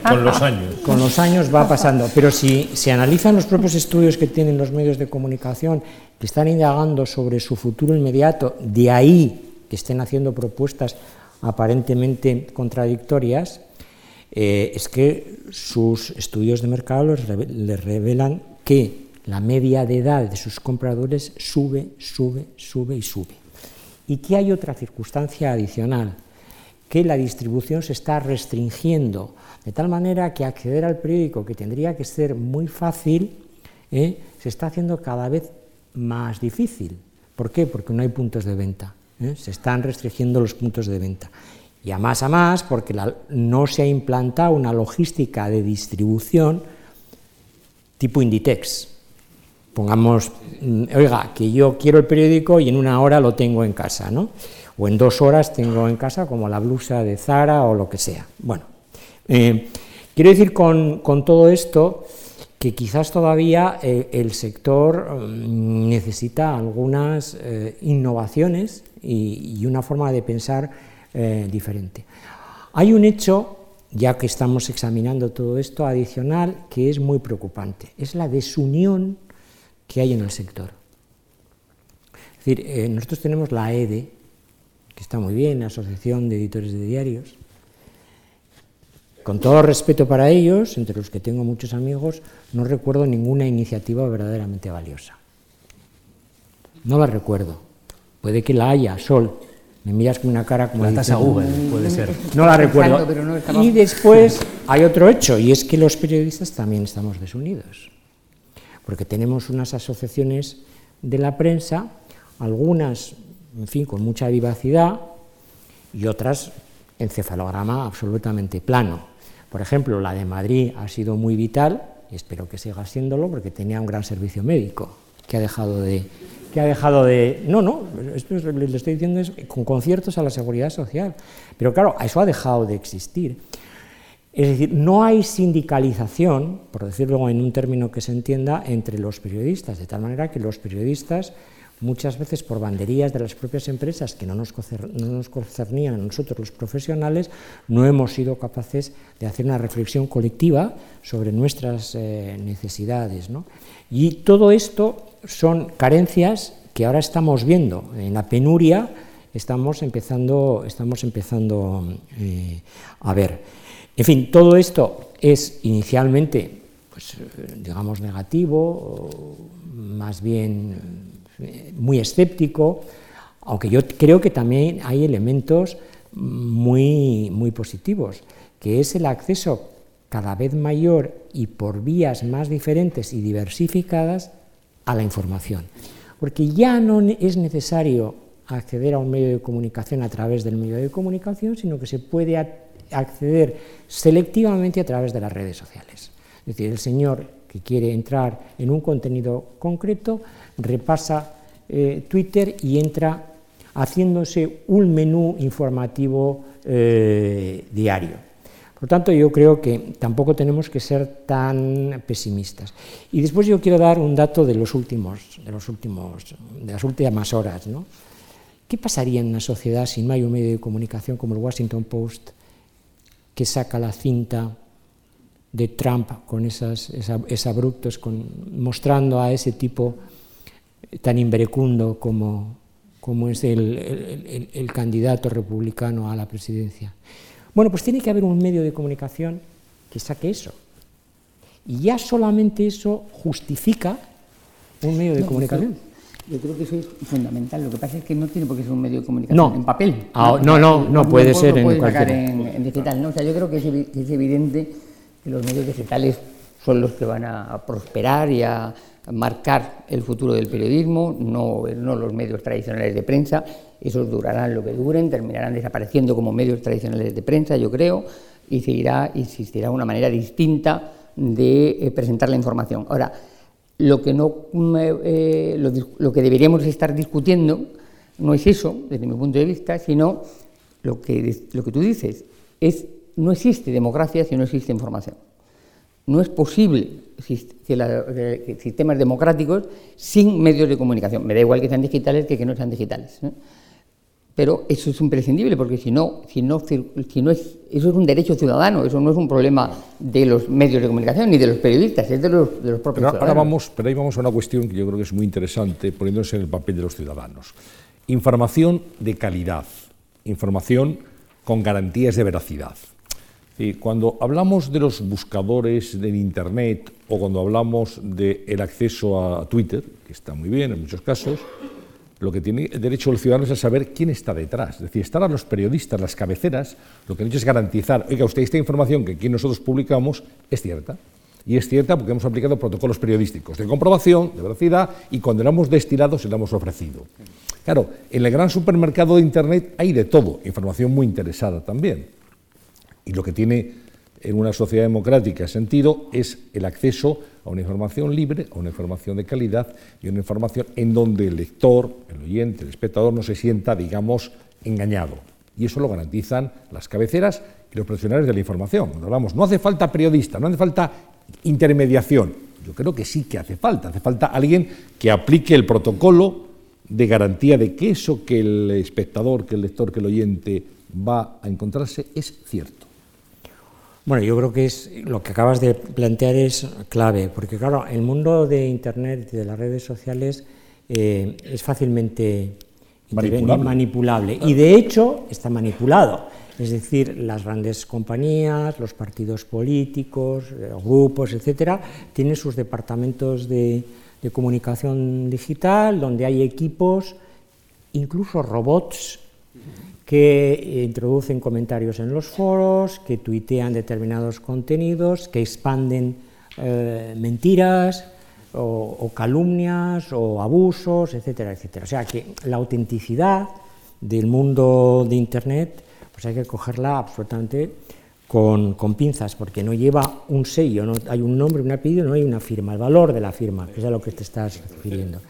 Con los años. Con los años va pasando. Pero si se analizan los propios estudios que tienen los medios de comunicación, que están indagando sobre su futuro inmediato, de ahí que estén haciendo propuestas aparentemente contradictorias, eh, es que sus estudios de mercado les revelan que la media de edad de sus compradores sube, sube, sube y sube y que hay otra circunstancia adicional, que la distribución se está restringiendo, de tal manera que acceder al periódico, que tendría que ser muy fácil, ¿eh? se está haciendo cada vez más difícil. ¿Por qué? Porque no hay puntos de venta. ¿eh? Se están restringiendo los puntos de venta. Y a más a más, porque no se ha implantado una logística de distribución tipo Inditex. Pongamos, mm, oiga, que yo quiero el periódico y en una hora lo tengo en casa, ¿no? O en dos horas tengo en casa como la blusa de Zara o lo que sea. Bueno, eh, quiero decir con, todo esto que quizás todavía eh, el sector mm, necesita algunas eh, innovaciones y, una forma de pensar diferente. Hay un hecho, ya que estamos examinando todo esto, adicional, que es muy preocupante. Es la desunión que hay en el sector. Es decir, nosotros tenemos la EDE, que está muy bien, Asociación de Editores de Diarios. Con todo respeto para ellos, entre los que tengo muchos amigos, no recuerdo ninguna iniciativa verdaderamente valiosa. No la recuerdo. Puede que la haya, Sol. Me miras con una cara como... La tasa Google, puede ser. No la recuerdo. Y después hay otro hecho, y es que los periodistas también estamos desunidos. Porque tenemos unas asociaciones de la prensa, algunas en fin, con mucha vivacidad y otras encefalograma absolutamente plano. Por ejemplo, la de Madrid ha sido muy vital y espero que siga siéndolo porque tenía un gran servicio médico que ha dejado de que ha dejado de no no esto es, le estoy diciendo es con conciertos a la seguridad social. Pero claro eso ha dejado de existir. Es decir no hay sindicalización por decirlo en un término que se entienda entre los periodistas de tal manera que los periodistas muchas veces por banderías de las propias empresas que no nos, concernían a nosotros los profesionales, no hemos sido capaces de hacer una reflexión colectiva sobre nuestras eh, necesidades. Y todo esto son carencias que ahora estamos viendo en la penuria, estamos empezando, estamos empezando eh, a ver. En fin, todo esto es inicialmente, pues, digamos, negativo, más bien muy escéptico, aunque yo creo que también hay elementos muy, muy positivos, que es el acceso cada vez mayor y por vías más diferentes y diversificadas a la información. Porque ya no es necesario acceder a un medio de comunicación a través del medio de comunicación, sino que se puede acceder selectivamente a través de las redes sociales. Es decir, el señor que quiere entrar en un contenido concreto repasa eh, Twitter y entra haciéndose un menú informativo eh, diario. Por lo tanto, yo creo que tampoco tenemos que ser tan pesimistas. Y después yo quiero dar un dato de los últimos, de los últimos, de las últimas horas, ¿Qué pasaría en una sociedad si no hay un medio de comunicación como el Washington Post que saca la cinta de Trump con esas, abruptos, con, mostrando a ese tipo tan imberecundo como, como es el, el, candidato republicano a la presidencia. Bueno, pues tiene que haber un medio de comunicación que saque eso. Y ya solamente eso justifica un medio de comunicación. Yo creo que eso es fundamental. Lo que pasa es que no tiene por qué ser un medio de comunicación en papel. Ah, no, no, no, puede ser en cualquier. En, digital. ¿no? O sea, yo creo que es evidente los medios digitales son los que van a prosperar y a marcar el futuro del periodismo, no, los medios tradicionales de prensa, esos durarán lo que duren, terminarán desapareciendo como medios tradicionales de prensa, yo creo, y seguirá, existirá una manera distinta de eh, presentar la información. Ahora, lo que, no, eh, lo, lo, que deberíamos estar discutiendo no es eso, desde mi punto de vista, sino lo que, lo que tú dices, es no existe democracia si no existe información. No es posible sistemas democráticos sin medios de comunicación. Me da igual que sean digitales que que no sean digitales. Pero eso es imprescindible porque si no, si no, si no es, eso es un derecho ciudadano, eso no es un problema de los medios de comunicación ni de los periodistas, es de los, propios pero ciudadanos. Ahora vamos, pero ahí vamos a una cuestión que yo creo que es muy interesante, poniéndose en el papel de los ciudadanos. Información de calidad, información con garantías de veracidad. Cuando hablamos de los buscadores del Internet o cuando hablamos del acceso a Twitter, que está muy bien en muchos casos, lo que tiene derecho el ciudadano es a saber quién está detrás. Es decir, estar los periodistas, las cabeceras, lo que han hecho es garantizar, oiga, usted esta información que aquí nosotros publicamos es cierta. Y es cierta porque hemos aplicado protocolos periodísticos de comprobación, de veracidad, y cuando la hemos destilado se la hemos ofrecido. Claro, en el gran supermercado de Internet hay de todo, información muy interesada también. Y lo que tiene en una sociedad democrática sentido es el acceso a una información libre, a una información de calidad y una información en donde el lector, el oyente, el espectador no se sienta, digamos, engañado. Y eso lo garantizan las cabeceras y los profesionales de la información. Hablamos, no hace falta periodista, no hace falta intermediación. Yo creo que sí que hace falta. Hace falta alguien que aplique el protocolo de garantía de que eso que el espectador, que el lector, que el oyente va a encontrarse es cierto. Bueno, yo creo que es lo que acabas de plantear es clave, porque claro, el mundo de Internet y de las redes sociales eh, es fácilmente manipulable, y de hecho está manipulado. Es decir, las grandes compañías, los partidos políticos, eh, grupos, etcétera, tienen sus departamentos de, de comunicación digital donde hay equipos, incluso robots que introducen comentarios en los foros, que tuitean determinados contenidos, que expanden eh, mentiras o, calumnias o abusos, etcétera, etcétera. O sea que la autenticidad del mundo de Internet pues hay que cogerla absolutamente con, con, pinzas, porque no lleva un sello, no hay un nombre, un apellido, no hay una firma, el valor de la firma, que es a lo que te estás refiriendo.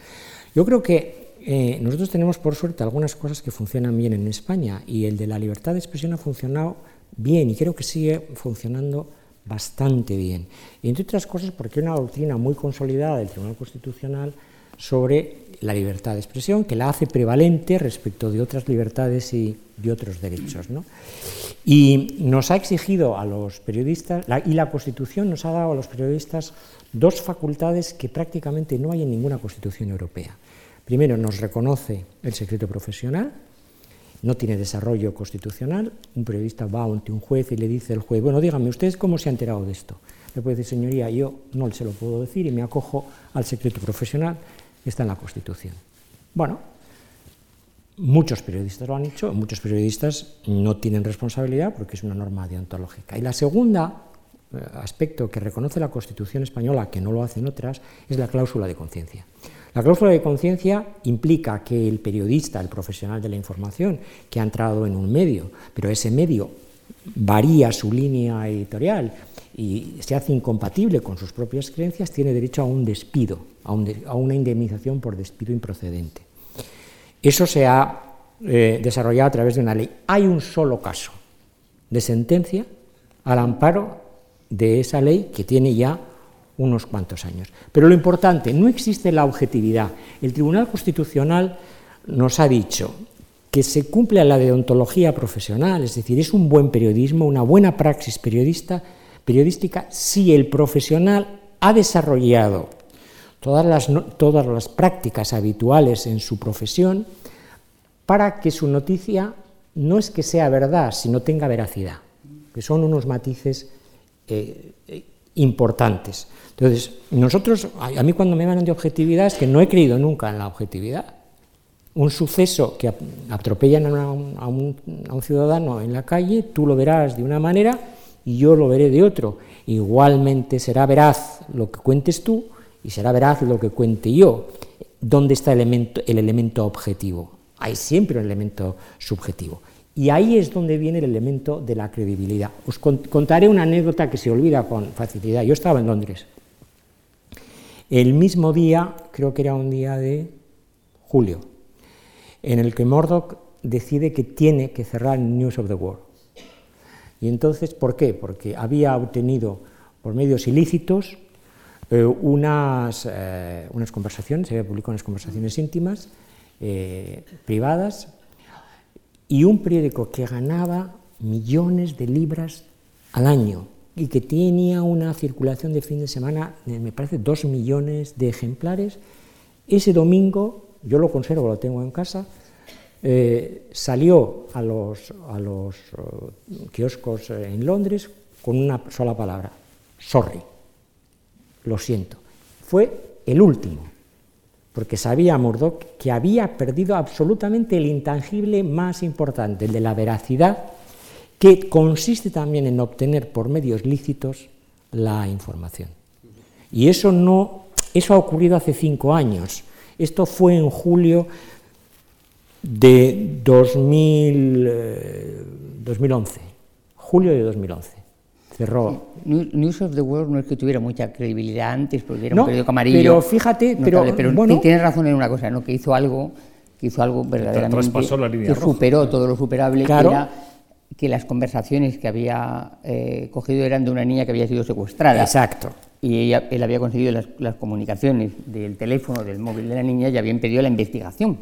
Yo creo que eh, nosotros tenemos por suerte algunas cosas que funcionan bien en España y el de la libertad de expresión ha funcionado bien y creo que sigue funcionando bastante bien. Y entre otras cosas porque hay una doctrina muy consolidada del Tribunal Constitucional sobre la libertad de expresión que la hace prevalente respecto de otras libertades y de otros derechos. Y nos ha exigido a los periodistas, y la Constitución nos ha dado a los periodistas dos facultades que prácticamente no hay en ninguna Constitución europea. Primero, nos reconoce el secreto profesional, no tiene desarrollo constitucional. Un periodista va ante un juez y le dice al juez, bueno, dígame, ¿usted cómo se ha enterado de esto? Le puede decir, señoría, yo no se lo puedo decir y me acojo al secreto profesional, está en la Constitución. Bueno, muchos periodistas lo han hecho, muchos periodistas no tienen responsabilidad porque es una norma deontológica. Y la segunda eh, aspecto que reconoce la Constitución española, que no lo hacen otras, es la cláusula de conciencia. La cláusula de conciencia implica que el periodista, el profesional de la información, que ha entrado en un medio, pero ese medio varía su línea editorial y se hace incompatible con sus propias creencias, tiene derecho a un despido, a, una indemnización por despido improcedente. Eso se ha eh, desarrollado a través de una ley. Hay un solo caso de sentencia al amparo de esa ley que tiene ya unos cuantos años. Pero lo importante, no existe la objetividad. El Tribunal Constitucional nos ha dicho que se cumple la deontología profesional, es decir, es un buen periodismo, una buena praxis periodista, periodística, si el profesional ha desarrollado todas las, todas las prácticas habituales en su profesión para que su noticia no es que sea verdad, sino tenga veracidad, que son unos matices eh, importantes. Entonces, nosotros, a mí cuando me hablan de objetividad es que no he creído nunca en la objetividad. Un suceso que atropellan a, un, ciudadano en la calle, tú lo verás de una manera y yo lo veré de otro. Igualmente será veraz lo que cuentes tú y será veraz lo que cuente yo. ¿Dónde está el elemento, el elemento objetivo? Hay siempre un elemento subjetivo. Y ahí es donde viene el elemento de la credibilidad. Os contaré una anécdota que se olvida con facilidad. Yo estaba en Londres. El mismo día, creo que era un día de julio, en el que Murdoch decide que tiene que cerrar News of the World. Y entonces, ¿por qué? Porque había obtenido por medios ilícitos eh, unas, eh, unas conversaciones, se había publicado unas conversaciones íntimas, eh, privadas, y un periódico que ganaba millones de libras al año y que tenía una circulación de fin de semana me parece, dos millones de ejemplares, ese domingo, yo lo conservo, lo tengo en casa, eh, salió a los, a los eh, kioscos en Londres con una sola palabra, sorry, lo siento. Fue el último porque sabía Murdoch que había perdido absolutamente el intangible más importante, el de la veracidad, que consiste también en obtener por medios lícitos la información. Y eso no, eso ha ocurrido hace cinco años. Esto fue en julio de 2000, 2011, eh, julio de 2011. Cerró. News of the World no es que tuviera mucha credibilidad antes, porque era un periódico amarillo. Pero fíjate, pero, pero bueno, tienes razón en una cosa, ¿no? que hizo algo, que hizo algo verdaderamente que superó todo lo superable, que era que las conversaciones que había eh, cogido eran de una niña que había sido secuestrada. Exacto. Y él había conseguido las, comunicaciones del teléfono, del móvil de la niña y había impedido la investigación.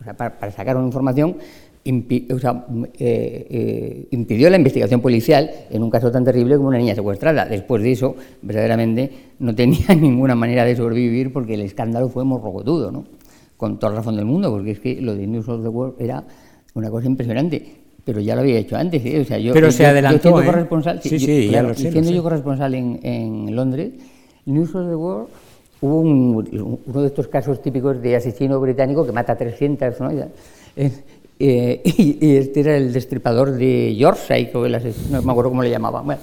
O sea, para, sacar una información, o sea, eh, eh, impidió la investigación policial en un caso tan terrible como una niña secuestrada. Después de eso, verdaderamente no tenía ninguna manera de sobrevivir porque el escándalo fue morrocotudo, ¿no? Con toda la razón del mundo, porque es que lo de News of the World era una cosa impresionante pero ya lo había hecho antes. ¿eh? O sea, yo, pero se adelantó. Yo ¿eh? corresponsal, sí, sí, ya lo sé, siendo yo corresponsal en, en, Londres, News of the World hubo uno de estos casos típicos de asesino británico que mata a 300, ¿no? Eh, y, este era el destripador de Yorkshire, no me acuerdo cómo le llamaban. Bueno,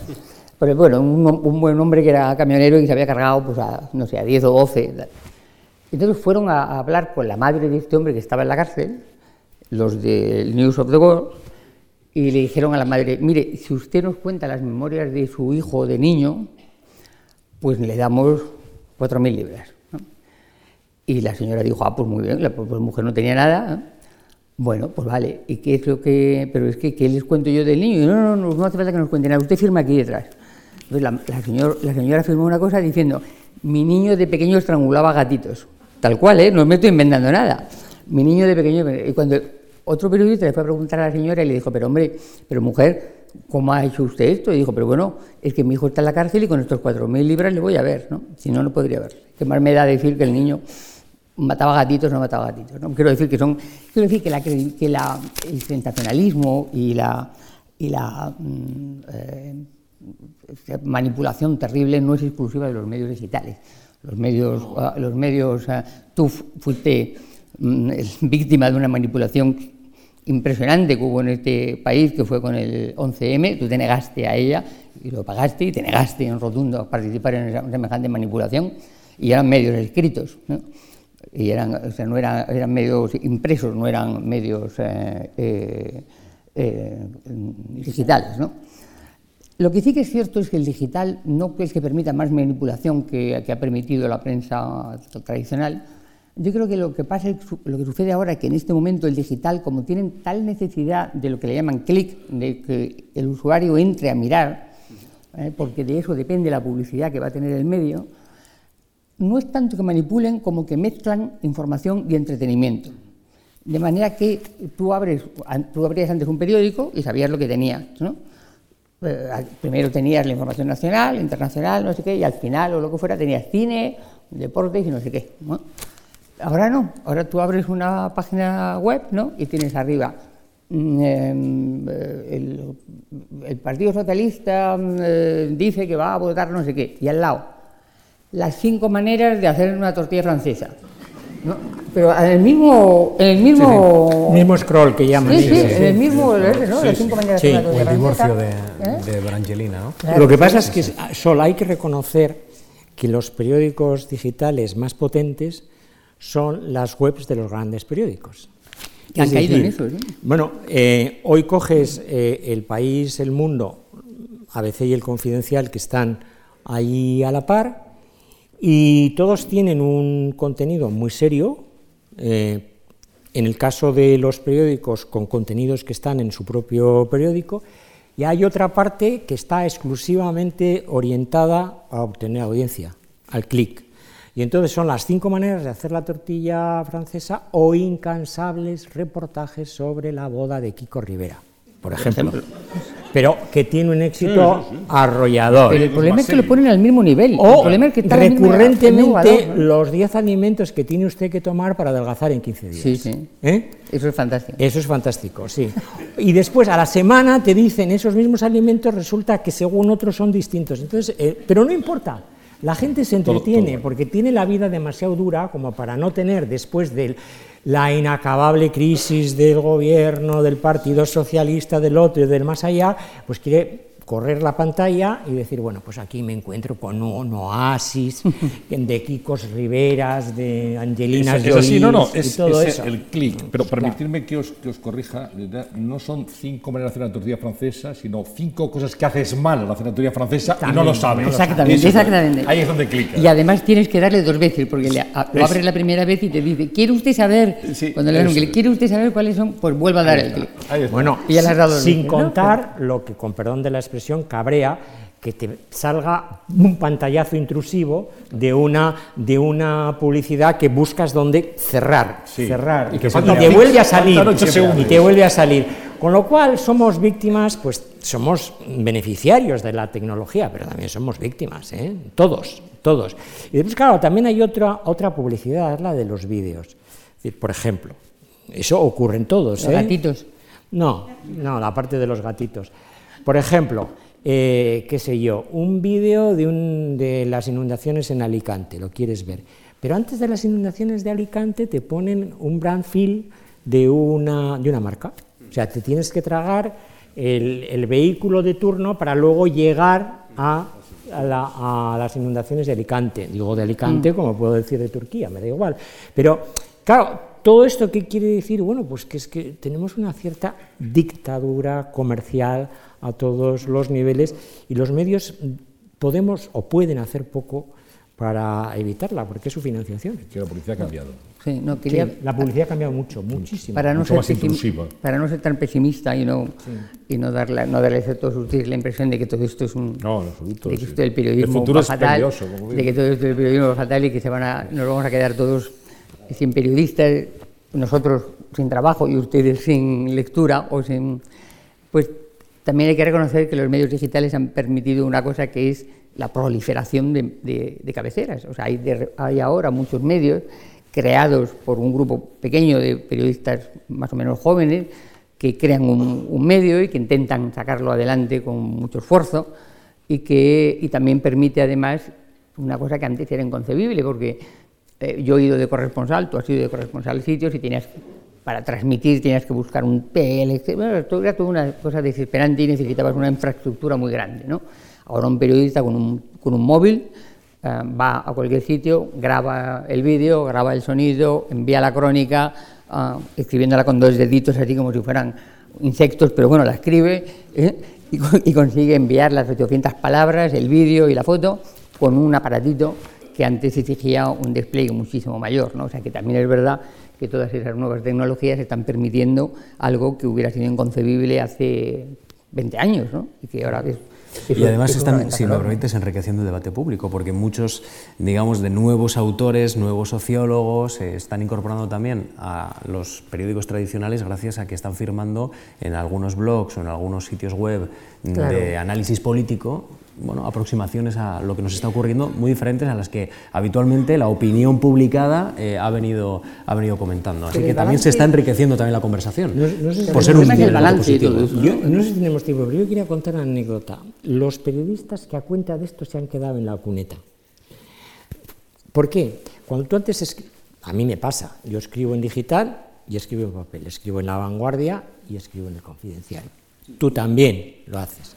pero bueno, un, un, buen hombre que era camionero y se había cargado pues, a, no sé, a 10 o 12. Entonces fueron a, a hablar con la madre de este hombre que estaba en la cárcel, los del News of the World, y le dijeron a la madre, mire, si usted nos cuenta las memorias de su hijo de niño, pues le damos 4.000 libras. Y la señora dijo, ah, pues muy bien, la mujer no tenía nada. Bueno, pues vale, ¿y qué es lo que...? Pero es que, ¿qué les cuento yo del niño? Y no, no, no, no hace falta que nos cuente nada, usted firma aquí detrás. Entonces la, la señora firmó una cosa diciendo, mi niño de pequeño estrangulaba gatitos. Tal cual, ¿eh? No me estoy inventando nada. Mi niño de pequeño... Y cuando otro periodista le fue a preguntar a la señora y le dijo, pero hombre, pero mujer, ¿cómo ha hecho usted esto? Y dijo, pero bueno, es que mi hijo está en la cárcel y con estos 4.000 libras le voy a ver, ¿no? Si no, no podría ver. ¿Qué más me da decir que el niño mataba gatitos o no mataba gatitos? ¿no? Quiero decir que son, quiero decir que, la, que la, el sensacionalismo y la, y la mm, eh, manipulación terrible no es exclusiva de los medios digitales. Los medios, ah, los medios ah, tú fuiste mm, víctima de una manipulación impresionante que hubo en este país, que fue con el 11M, tú te negaste a ella y lo pagaste y te negaste en rotundo a participar en esa semejante manipulación y eran medios escritos, y eran, o sea, no eran, eran medios impresos, no eran medios eh, eh, eh, digitales. ¿no? Lo que sí que es cierto es que el digital no es que permita más manipulación que, que ha permitido la prensa tradicional, yo creo que lo que pasa, lo que sucede ahora es que en este momento el digital, como tienen tal necesidad de lo que le llaman clic, de que el usuario entre a mirar, ¿eh? porque de eso depende la publicidad que va a tener el medio, no es tanto que manipulen como que mezclan información y entretenimiento. De manera que tú abres, tú abrías antes un periódico y sabías lo que tenías, ¿no? Eh, primero tenías la información nacional, internacional, no sé qué, y al final o lo que fuera tenías cine, deportes y no sé qué. Ahora no, ahora tú abres una página web ¿no? y tienes arriba mm, em, eh, el, Partido Socialista mm, eh, dice que va a votar no sé qué, y al lado, las cinco maneras de hacer una tortilla francesa. ¿no? Pero en el mismo... En el mismo... mismo scroll que llaman. Sí, sí, en el mismo... ¿no? Las cinco maneras de hacer una tortilla o el divorcio de, ¿eh? de Brangelina. ¿no? Lo que pasa es que solo hay que reconocer que los periódicos digitales más potentes son las webs de los grandes periódicos. han caído en eso, ¿eh? Bueno, eh, hoy coges eh, El País, El Mundo, ABC y El Confidencial, que están ahí a la par, y todos tienen un contenido muy serio. en el caso de los periódicos, con contenidos que están en su propio periódico, y hay otra parte que está exclusivamente orientada a obtener audiencia, al clic. Y entonces son las cinco maneras de hacer la tortilla francesa o incansables reportajes sobre la boda de Kiko Rivera, por ejemplo. Pero que tiene un éxito arrollador. Pero el problema es que lo ponen al mismo nivel. O recurrentemente los 10 alimentos que tiene usted que tomar para adelgazar en 15 días. Sí, sí. ¿Eh? Eso es fantástico. Eso es fantástico, sí. Y después a la semana te dicen esos mismos alimentos, resulta que según otros son distintos. Entonces, eh, pero no importa. La gente se entretiene porque tiene la vida demasiado dura como para no tener después de la inacabable crisis del gobierno, del Partido Socialista, del otro y del más allá, pues quiere correr la pantalla y decir, bueno, pues aquí me encuentro con un oasis de Kikos Riveras, de Angelinas es, es así, no, no, es, todo eso. el clic. Pero permitidme que os, que os corrija, no son cinco maneras de hacer la tortilla francesa, sino cinco cosas que haces mal a la cenaturía francesa y no lo sabes. Exactamente, exactamente. Ahí es donde clica. Y además tienes que darle dos veces, porque le, lo abres la primera vez y te dice, ¿quiere usted saber? cuando le dan un clic, ¿quiere usted saber cuáles son? Pues vuelva a dar el clic. Bueno, y ya le has dado sin contar lo que, con perdón de la expresión, cabrea que te salga un pantallazo intrusivo de una, de una publicidad que buscas donde cerrar, cerrar, y, que te vuelve a salir, y te vuelve a salir. Con lo cual somos víctimas, pues somos beneficiarios de la tecnología, pero también somos víctimas, ¿eh? todos, todos. Y después, claro, también hay otra, otra publicidad, la de los vídeos. por ejemplo, eso ocurre en todos. ¿Los ¿eh? gatitos? No, no, la parte de los gatitos. Por ejemplo, eh, qué sé yo, un vídeo de, de las inundaciones en Alicante, lo quieres ver. Pero antes de las inundaciones de Alicante te ponen un brand fill de una, de una marca. O sea, te tienes que tragar el, vehículo de turno para luego llegar a, las inundaciones de Alicante. Digo de Alicante, mm. como puedo decir de Turquía, me da igual. Pero, claro, todo esto qué quiere decir? Bueno, pues que es que tenemos una cierta dictadura comercial a todos los niveles y los medios podemos o pueden hacer poco para evitarla, porque es su financiación. Que la publicidad ha cambiado. Sí, no, la publicidad ha cambiado mucho, muchísimo. Para no, ser, para no ser tan pesimista y no, y no darle, no darle a todos ustedes la impresión de que todo esto es un... No, en absoluto. De que esto del periodismo el fatal, de que todo esto del periodismo fatal y que se van a, nos vamos a quedar todos sin periodistas, nosotros sin trabajo y ustedes sin lectura o sin... Pues también hay que reconocer que los medios digitales han permitido una cosa que es la proliferación de, cabeceras. O sea, hay, ahora muchos medios creados por un grupo pequeño de periodistas más o menos jóvenes que crean un, medio y que intentan sacarlo adelante con mucho esfuerzo y que también permite además una cosa que antes era inconcebible porque eh, yo he ido de corresponsal, tú has ido de corresponsal a sitios y tenías para transmitir tenías que buscar un PL, bueno, era toda una cosa desesperante y necesitabas una infraestructura muy grande. ¿no? Ahora un periodista con un, con un móvil eh, va a cualquier sitio, graba el vídeo, graba el sonido, envía la crónica, eh, escribiéndola con dos deditos así como si fueran insectos, pero bueno, la escribe ¿eh? y, y, consigue enviar las 800 palabras, el vídeo y la foto con un aparatito que antes exigía un despliegue muchísimo mayor. ¿no? O sea que también es verdad que todas esas nuevas tecnologías están permitiendo algo que hubiera sido inconcebible hace 20 años, ¿no? Y que ahora es, y además están, si me permites, enriqueciendo el debate público, porque muchos, digamos, de nuevos autores, nuevos sociólogos, se están incorporando también a los periódicos tradicionales gracias a que están firmando en algunos blogs o en algunos sitios web de análisis político bueno, aproximaciones a lo que nos está ocurriendo muy diferentes a las que habitualmente la opinión publicada eh, ha, venido, ha venido comentando. Así que también se está enriqueciendo también la conversación. No, sé por ser un balance no sé si tenemos tiempo, pero yo quería contar una anécdota. Los periodistas que a cuenta de esto se han quedado en la cuneta. ¿Por qué? Cuando tú antes... A mí me pasa, yo escribo en digital y escribo en papel, escribo en La Vanguardia y escribo en El Confidencial. Tú también lo haces.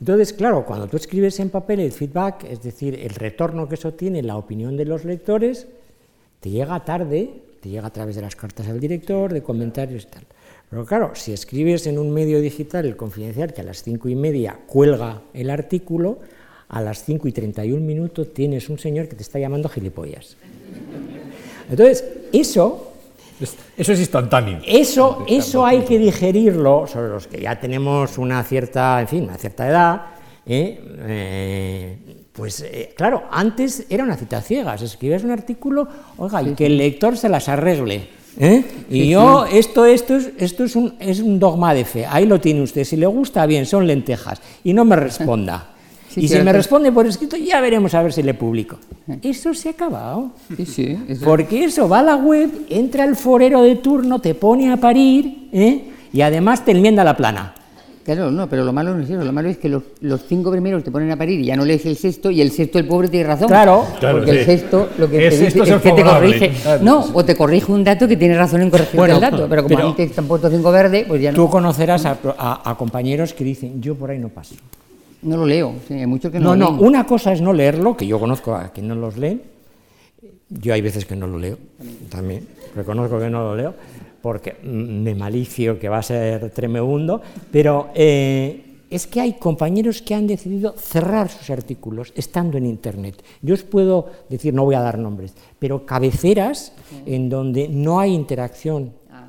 Entonces, claro, cuando tú escribes en papel el feedback, es decir, el retorno que eso tiene, la opinión de los lectores, te llega tarde, te llega a través de las cartas al director, de comentarios y tal. Pero claro, si escribes en un medio digital, el confidencial, que a las cinco y media cuelga el artículo, a las cinco y treinta y un minutos tienes un señor que te está llamando gilipollas. Entonces, eso eso es instantáneo. Eso, eso hay que digerirlo, sobre los que ya tenemos una cierta, en fin, una cierta edad, ¿eh? Eh, pues eh, claro, antes era una cita ciegas, escribes un artículo, oiga, y que el lector se las arregle. Y yo, esto, esto, es, esto es, un, es un dogma de fe, ahí lo tiene usted, si le gusta bien, son lentejas, y no me responda. y si me responde por escrito, ya veremos a ver si le publico. Eso se ha acabado. Porque eso va a la web, entra el forero de turno, te pone a parir ¿eh? y además te enmienda la plana. Claro, no, pero lo malo no es eso, lo malo es que los, cinco primeros te ponen a parir y ya no lees el sexto y el sexto el pobre tiene razón. Claro, porque el sexto lo que te dice es, que te corrige. No, o te corrige un dato que tiene razón en corregir el dato, pero como antes te han puesto cinco verde, pues ya no. Tú conocerás a compañeros que dicen, yo por ahí no paso. No lo leo, hay muchos que no, no. No, no, una cosa es no leerlo, que yo conozco a quien no los lee. Yo hay veces que no lo leo, también. Reconozco que no lo leo, porque me malicio que va a ser tremebundo, pero eh, es que hay compañeros que han decidido cerrar sus artículos estando en Internet. Yo os puedo decir, no voy a dar nombres, pero cabeceras en donde no hay interacción. Ah,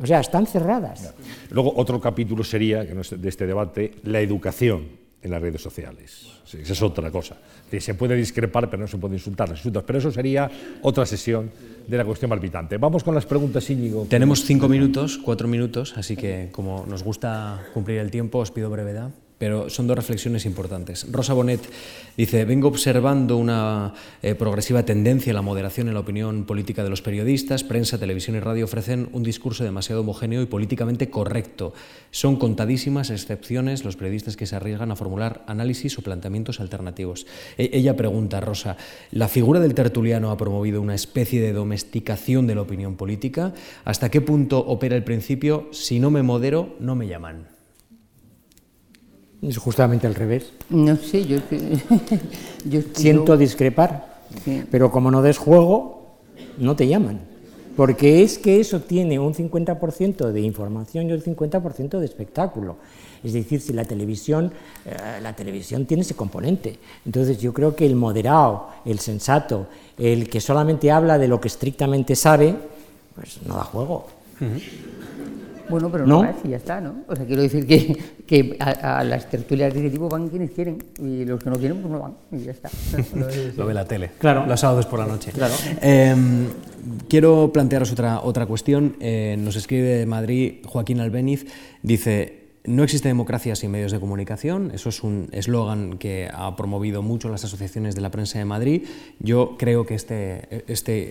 o sea, están cerradas. Luego, otro capítulo sería, que no es de este debate, la educación en las redes sociales. Sí, esa es otra cosa. Se puede discrepar, pero no se puede insultar. Pero eso sería otra sesión de la cuestión palpitante. Vamos con las preguntas, Íñigo. Tenemos cinco minutos, cuatro minutos, así que como nos gusta cumplir el tiempo, os pido brevedad pero son dos reflexiones importantes. Rosa Bonet dice, vengo observando una eh, progresiva tendencia a la moderación en la opinión política de los periodistas, prensa, televisión y radio ofrecen un discurso demasiado homogéneo y políticamente correcto. Son contadísimas excepciones los periodistas que se arriesgan a formular análisis o planteamientos alternativos. E-, ella pregunta, Rosa, ¿la figura del tertuliano ha promovido una especie de domesticación de la opinión política? ¿Hasta qué punto opera el principio, si no me modero, no me llaman? Es justamente al revés. No sé, yo, yo siento discrepar, pero como no des juego, no te llaman. Porque es que eso tiene un 50% de información y un 50% de espectáculo. Es decir, si la televisión, eh, la televisión tiene ese componente. Entonces yo creo que el moderado, el sensato, el que solamente habla de lo que estrictamente sabe, pues no da juego. Bueno, pero no, es y ya está, ¿no? O sea, quiero decir que, que a, las tertulias de ese tipo van quienes quieren y los que no quieren, pues no van y ya está. Lo ve la tele, claro. los sábados por la noche. Claro. Em, quiero plantearos otra, otra cuestión. Eh, nos escribe de Madrid Joaquín Albeniz, dice, no existe democracia sin medios de comunicación, eso es un eslogan que ha promovido mucho las asociaciones de la prensa de Madrid. Yo creo que este, este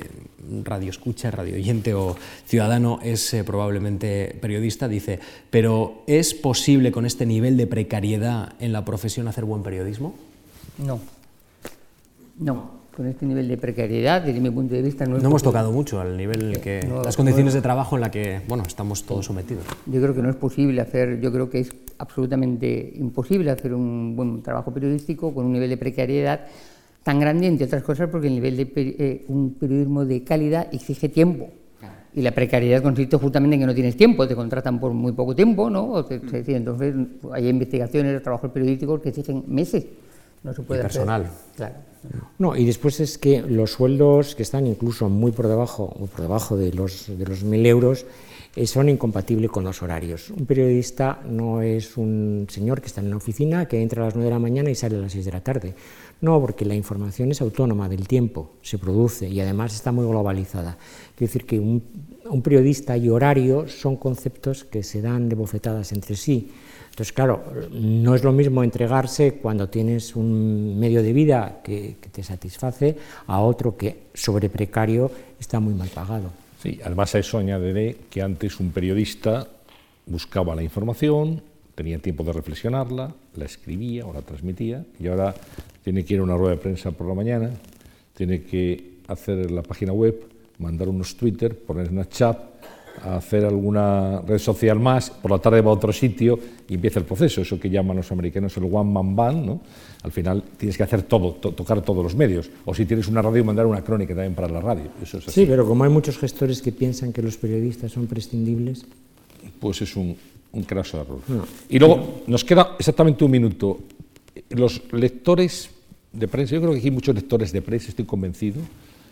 radio escucha, radio oyente o ciudadano es eh, probablemente periodista, dice, pero ¿es posible con este nivel de precariedad en la profesión hacer buen periodismo? No, no con este nivel de precariedad, desde mi punto de vista, no, hemos tocado mucho al nivel que las condiciones de trabajo en la que bueno estamos todos sometidos. Yo creo que no es posible hacer, yo creo que es absolutamente imposible hacer un buen trabajo periodístico con un nivel de precariedad tan grande, entre otras cosas, porque el nivel de eh, un periodismo de calidad exige tiempo. Y la precariedad consiste justamente en que no tienes tiempo, te contratan por muy poco tiempo, ¿no? entonces hay investigaciones, trabajos periodísticos que exigen meses. No se puede personal. Claro. No, y después es que los sueldos que están incluso muy por debajo, por debajo de los de los mil euros eh, son incompatibles con los horarios. Un periodista no es un señor que está en una oficina que entra a las 9 de la mañana y sale a las 6 de la tarde. No, porque la información es autónoma del tiempo, se produce y además está muy globalizada. Quiero decir que un, un periodista y horario son conceptos que se dan de bofetadas entre sí. Entonces, claro, no es lo mismo entregarse cuando tienes un medio de vida que, te satisface a otro que sobre precario está muy mal pagado. Sí, además a eso añadiré que antes un periodista buscaba la información, tenía tiempo de reflexionarla, la escribía o la transmitía, y ahora tiene que ir a una rueda de prensa por la mañana, tiene que hacer la página web, mandar unos Twitter, poner una chat, a hacer alguna red social más, por la tarde va a otro sitio y empieza el proceso, eso que llaman los americanos el one man band, ¿no? Al final tienes que hacer todo, tocar todos los medios, o si tienes una radio, mandar una crónica también para la radio. Eso es Sí, pero como hay muchos gestores que piensan que los periodistas son prescindibles... Pues es un, un craso error. Y luego nos queda exactamente un minuto. Los lectores de prensa, yo creo que aquí hay muchos lectores de prensa, estoy convencido.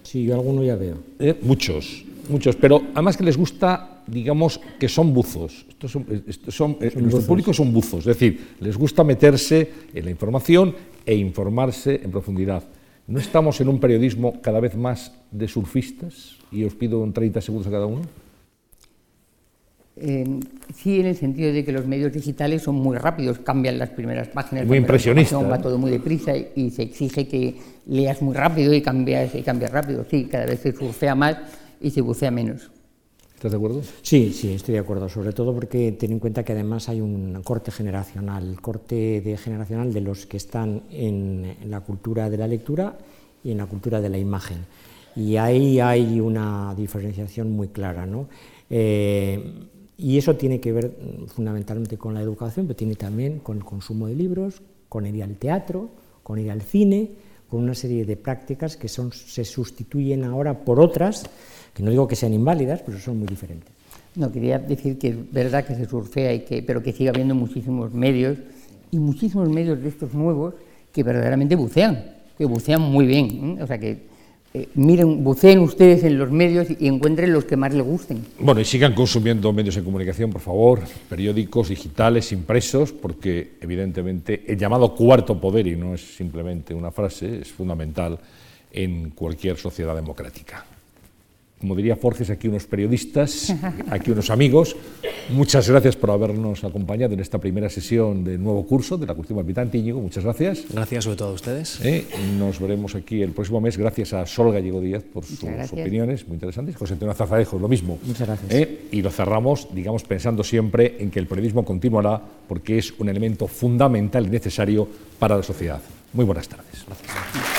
Sí, yo alguno ya veo. ¿Eh? Muchos muchos, pero además que les gusta, digamos, que son buzos. Estos son, estos son, eh, nuestro público son buzos, es decir, les gusta meterse en la información e informarse en profundidad. ¿No estamos en un periodismo cada vez más de surfistas? Y os pido un 30 segundos a cada uno. Sí, en el sentido de que los medios digitales son muy rápidos, cambian las primeras páginas. Muy impresionista. Va todo muy deprisa y, se exige que leas muy rápido y cambias, y cambias rápido. Sí, cada vez se surfea más y se bucea menos. ¿Estás de acuerdo? Sí, sí, estoy de acuerdo, sobre todo porque ten en cuenta que además hay un corte generacional, corte de generacional de los que están en, la cultura de la lectura y en la cultura de la imagen. Y ahí hay una diferenciación muy clara, ¿no? Eh, y eso tiene que ver fundamentalmente con la educación, pero tiene también con el consumo de libros, con ir al teatro, con ir al cine, con una serie de prácticas que son, se sustituyen ahora por otras, que no digo que sean inválidas, pero son muy diferentes. No, quería decir que es verdad que se surfea, y que, pero que sigue habiendo muchísimos medios, y muchísimos medios de estos nuevos que verdaderamente bucean, que bucean muy bien. O sea que eh, miren, buceen ustedes en los medios y encuentren los que más les gusten. Bueno, y sigan consumiendo medios de comunicación, por favor, periódicos, digitales, impresos, porque evidentemente el llamado cuarto poder, y no es simplemente una frase, es fundamental en cualquier sociedad democrática como diría Forges, aquí unos periodistas, aquí unos amigos. Muchas gracias por habernos acompañado en esta primera sesión del nuevo curso de la cuestión habitante. Íñigo, muchas gracias. Gracias sobre todo a ustedes. Eh, nos veremos aquí el próximo mes. Gracias a Sol Gallego Díaz por sus opiniones muy interesantes. José Antonio Zafadejo, lo mismo. Muchas gracias. Eh, y lo cerramos, digamos, pensando siempre en que el periodismo continuará porque es un elemento fundamental y necesario para la sociedad. Muy buenas tardes. Gracias.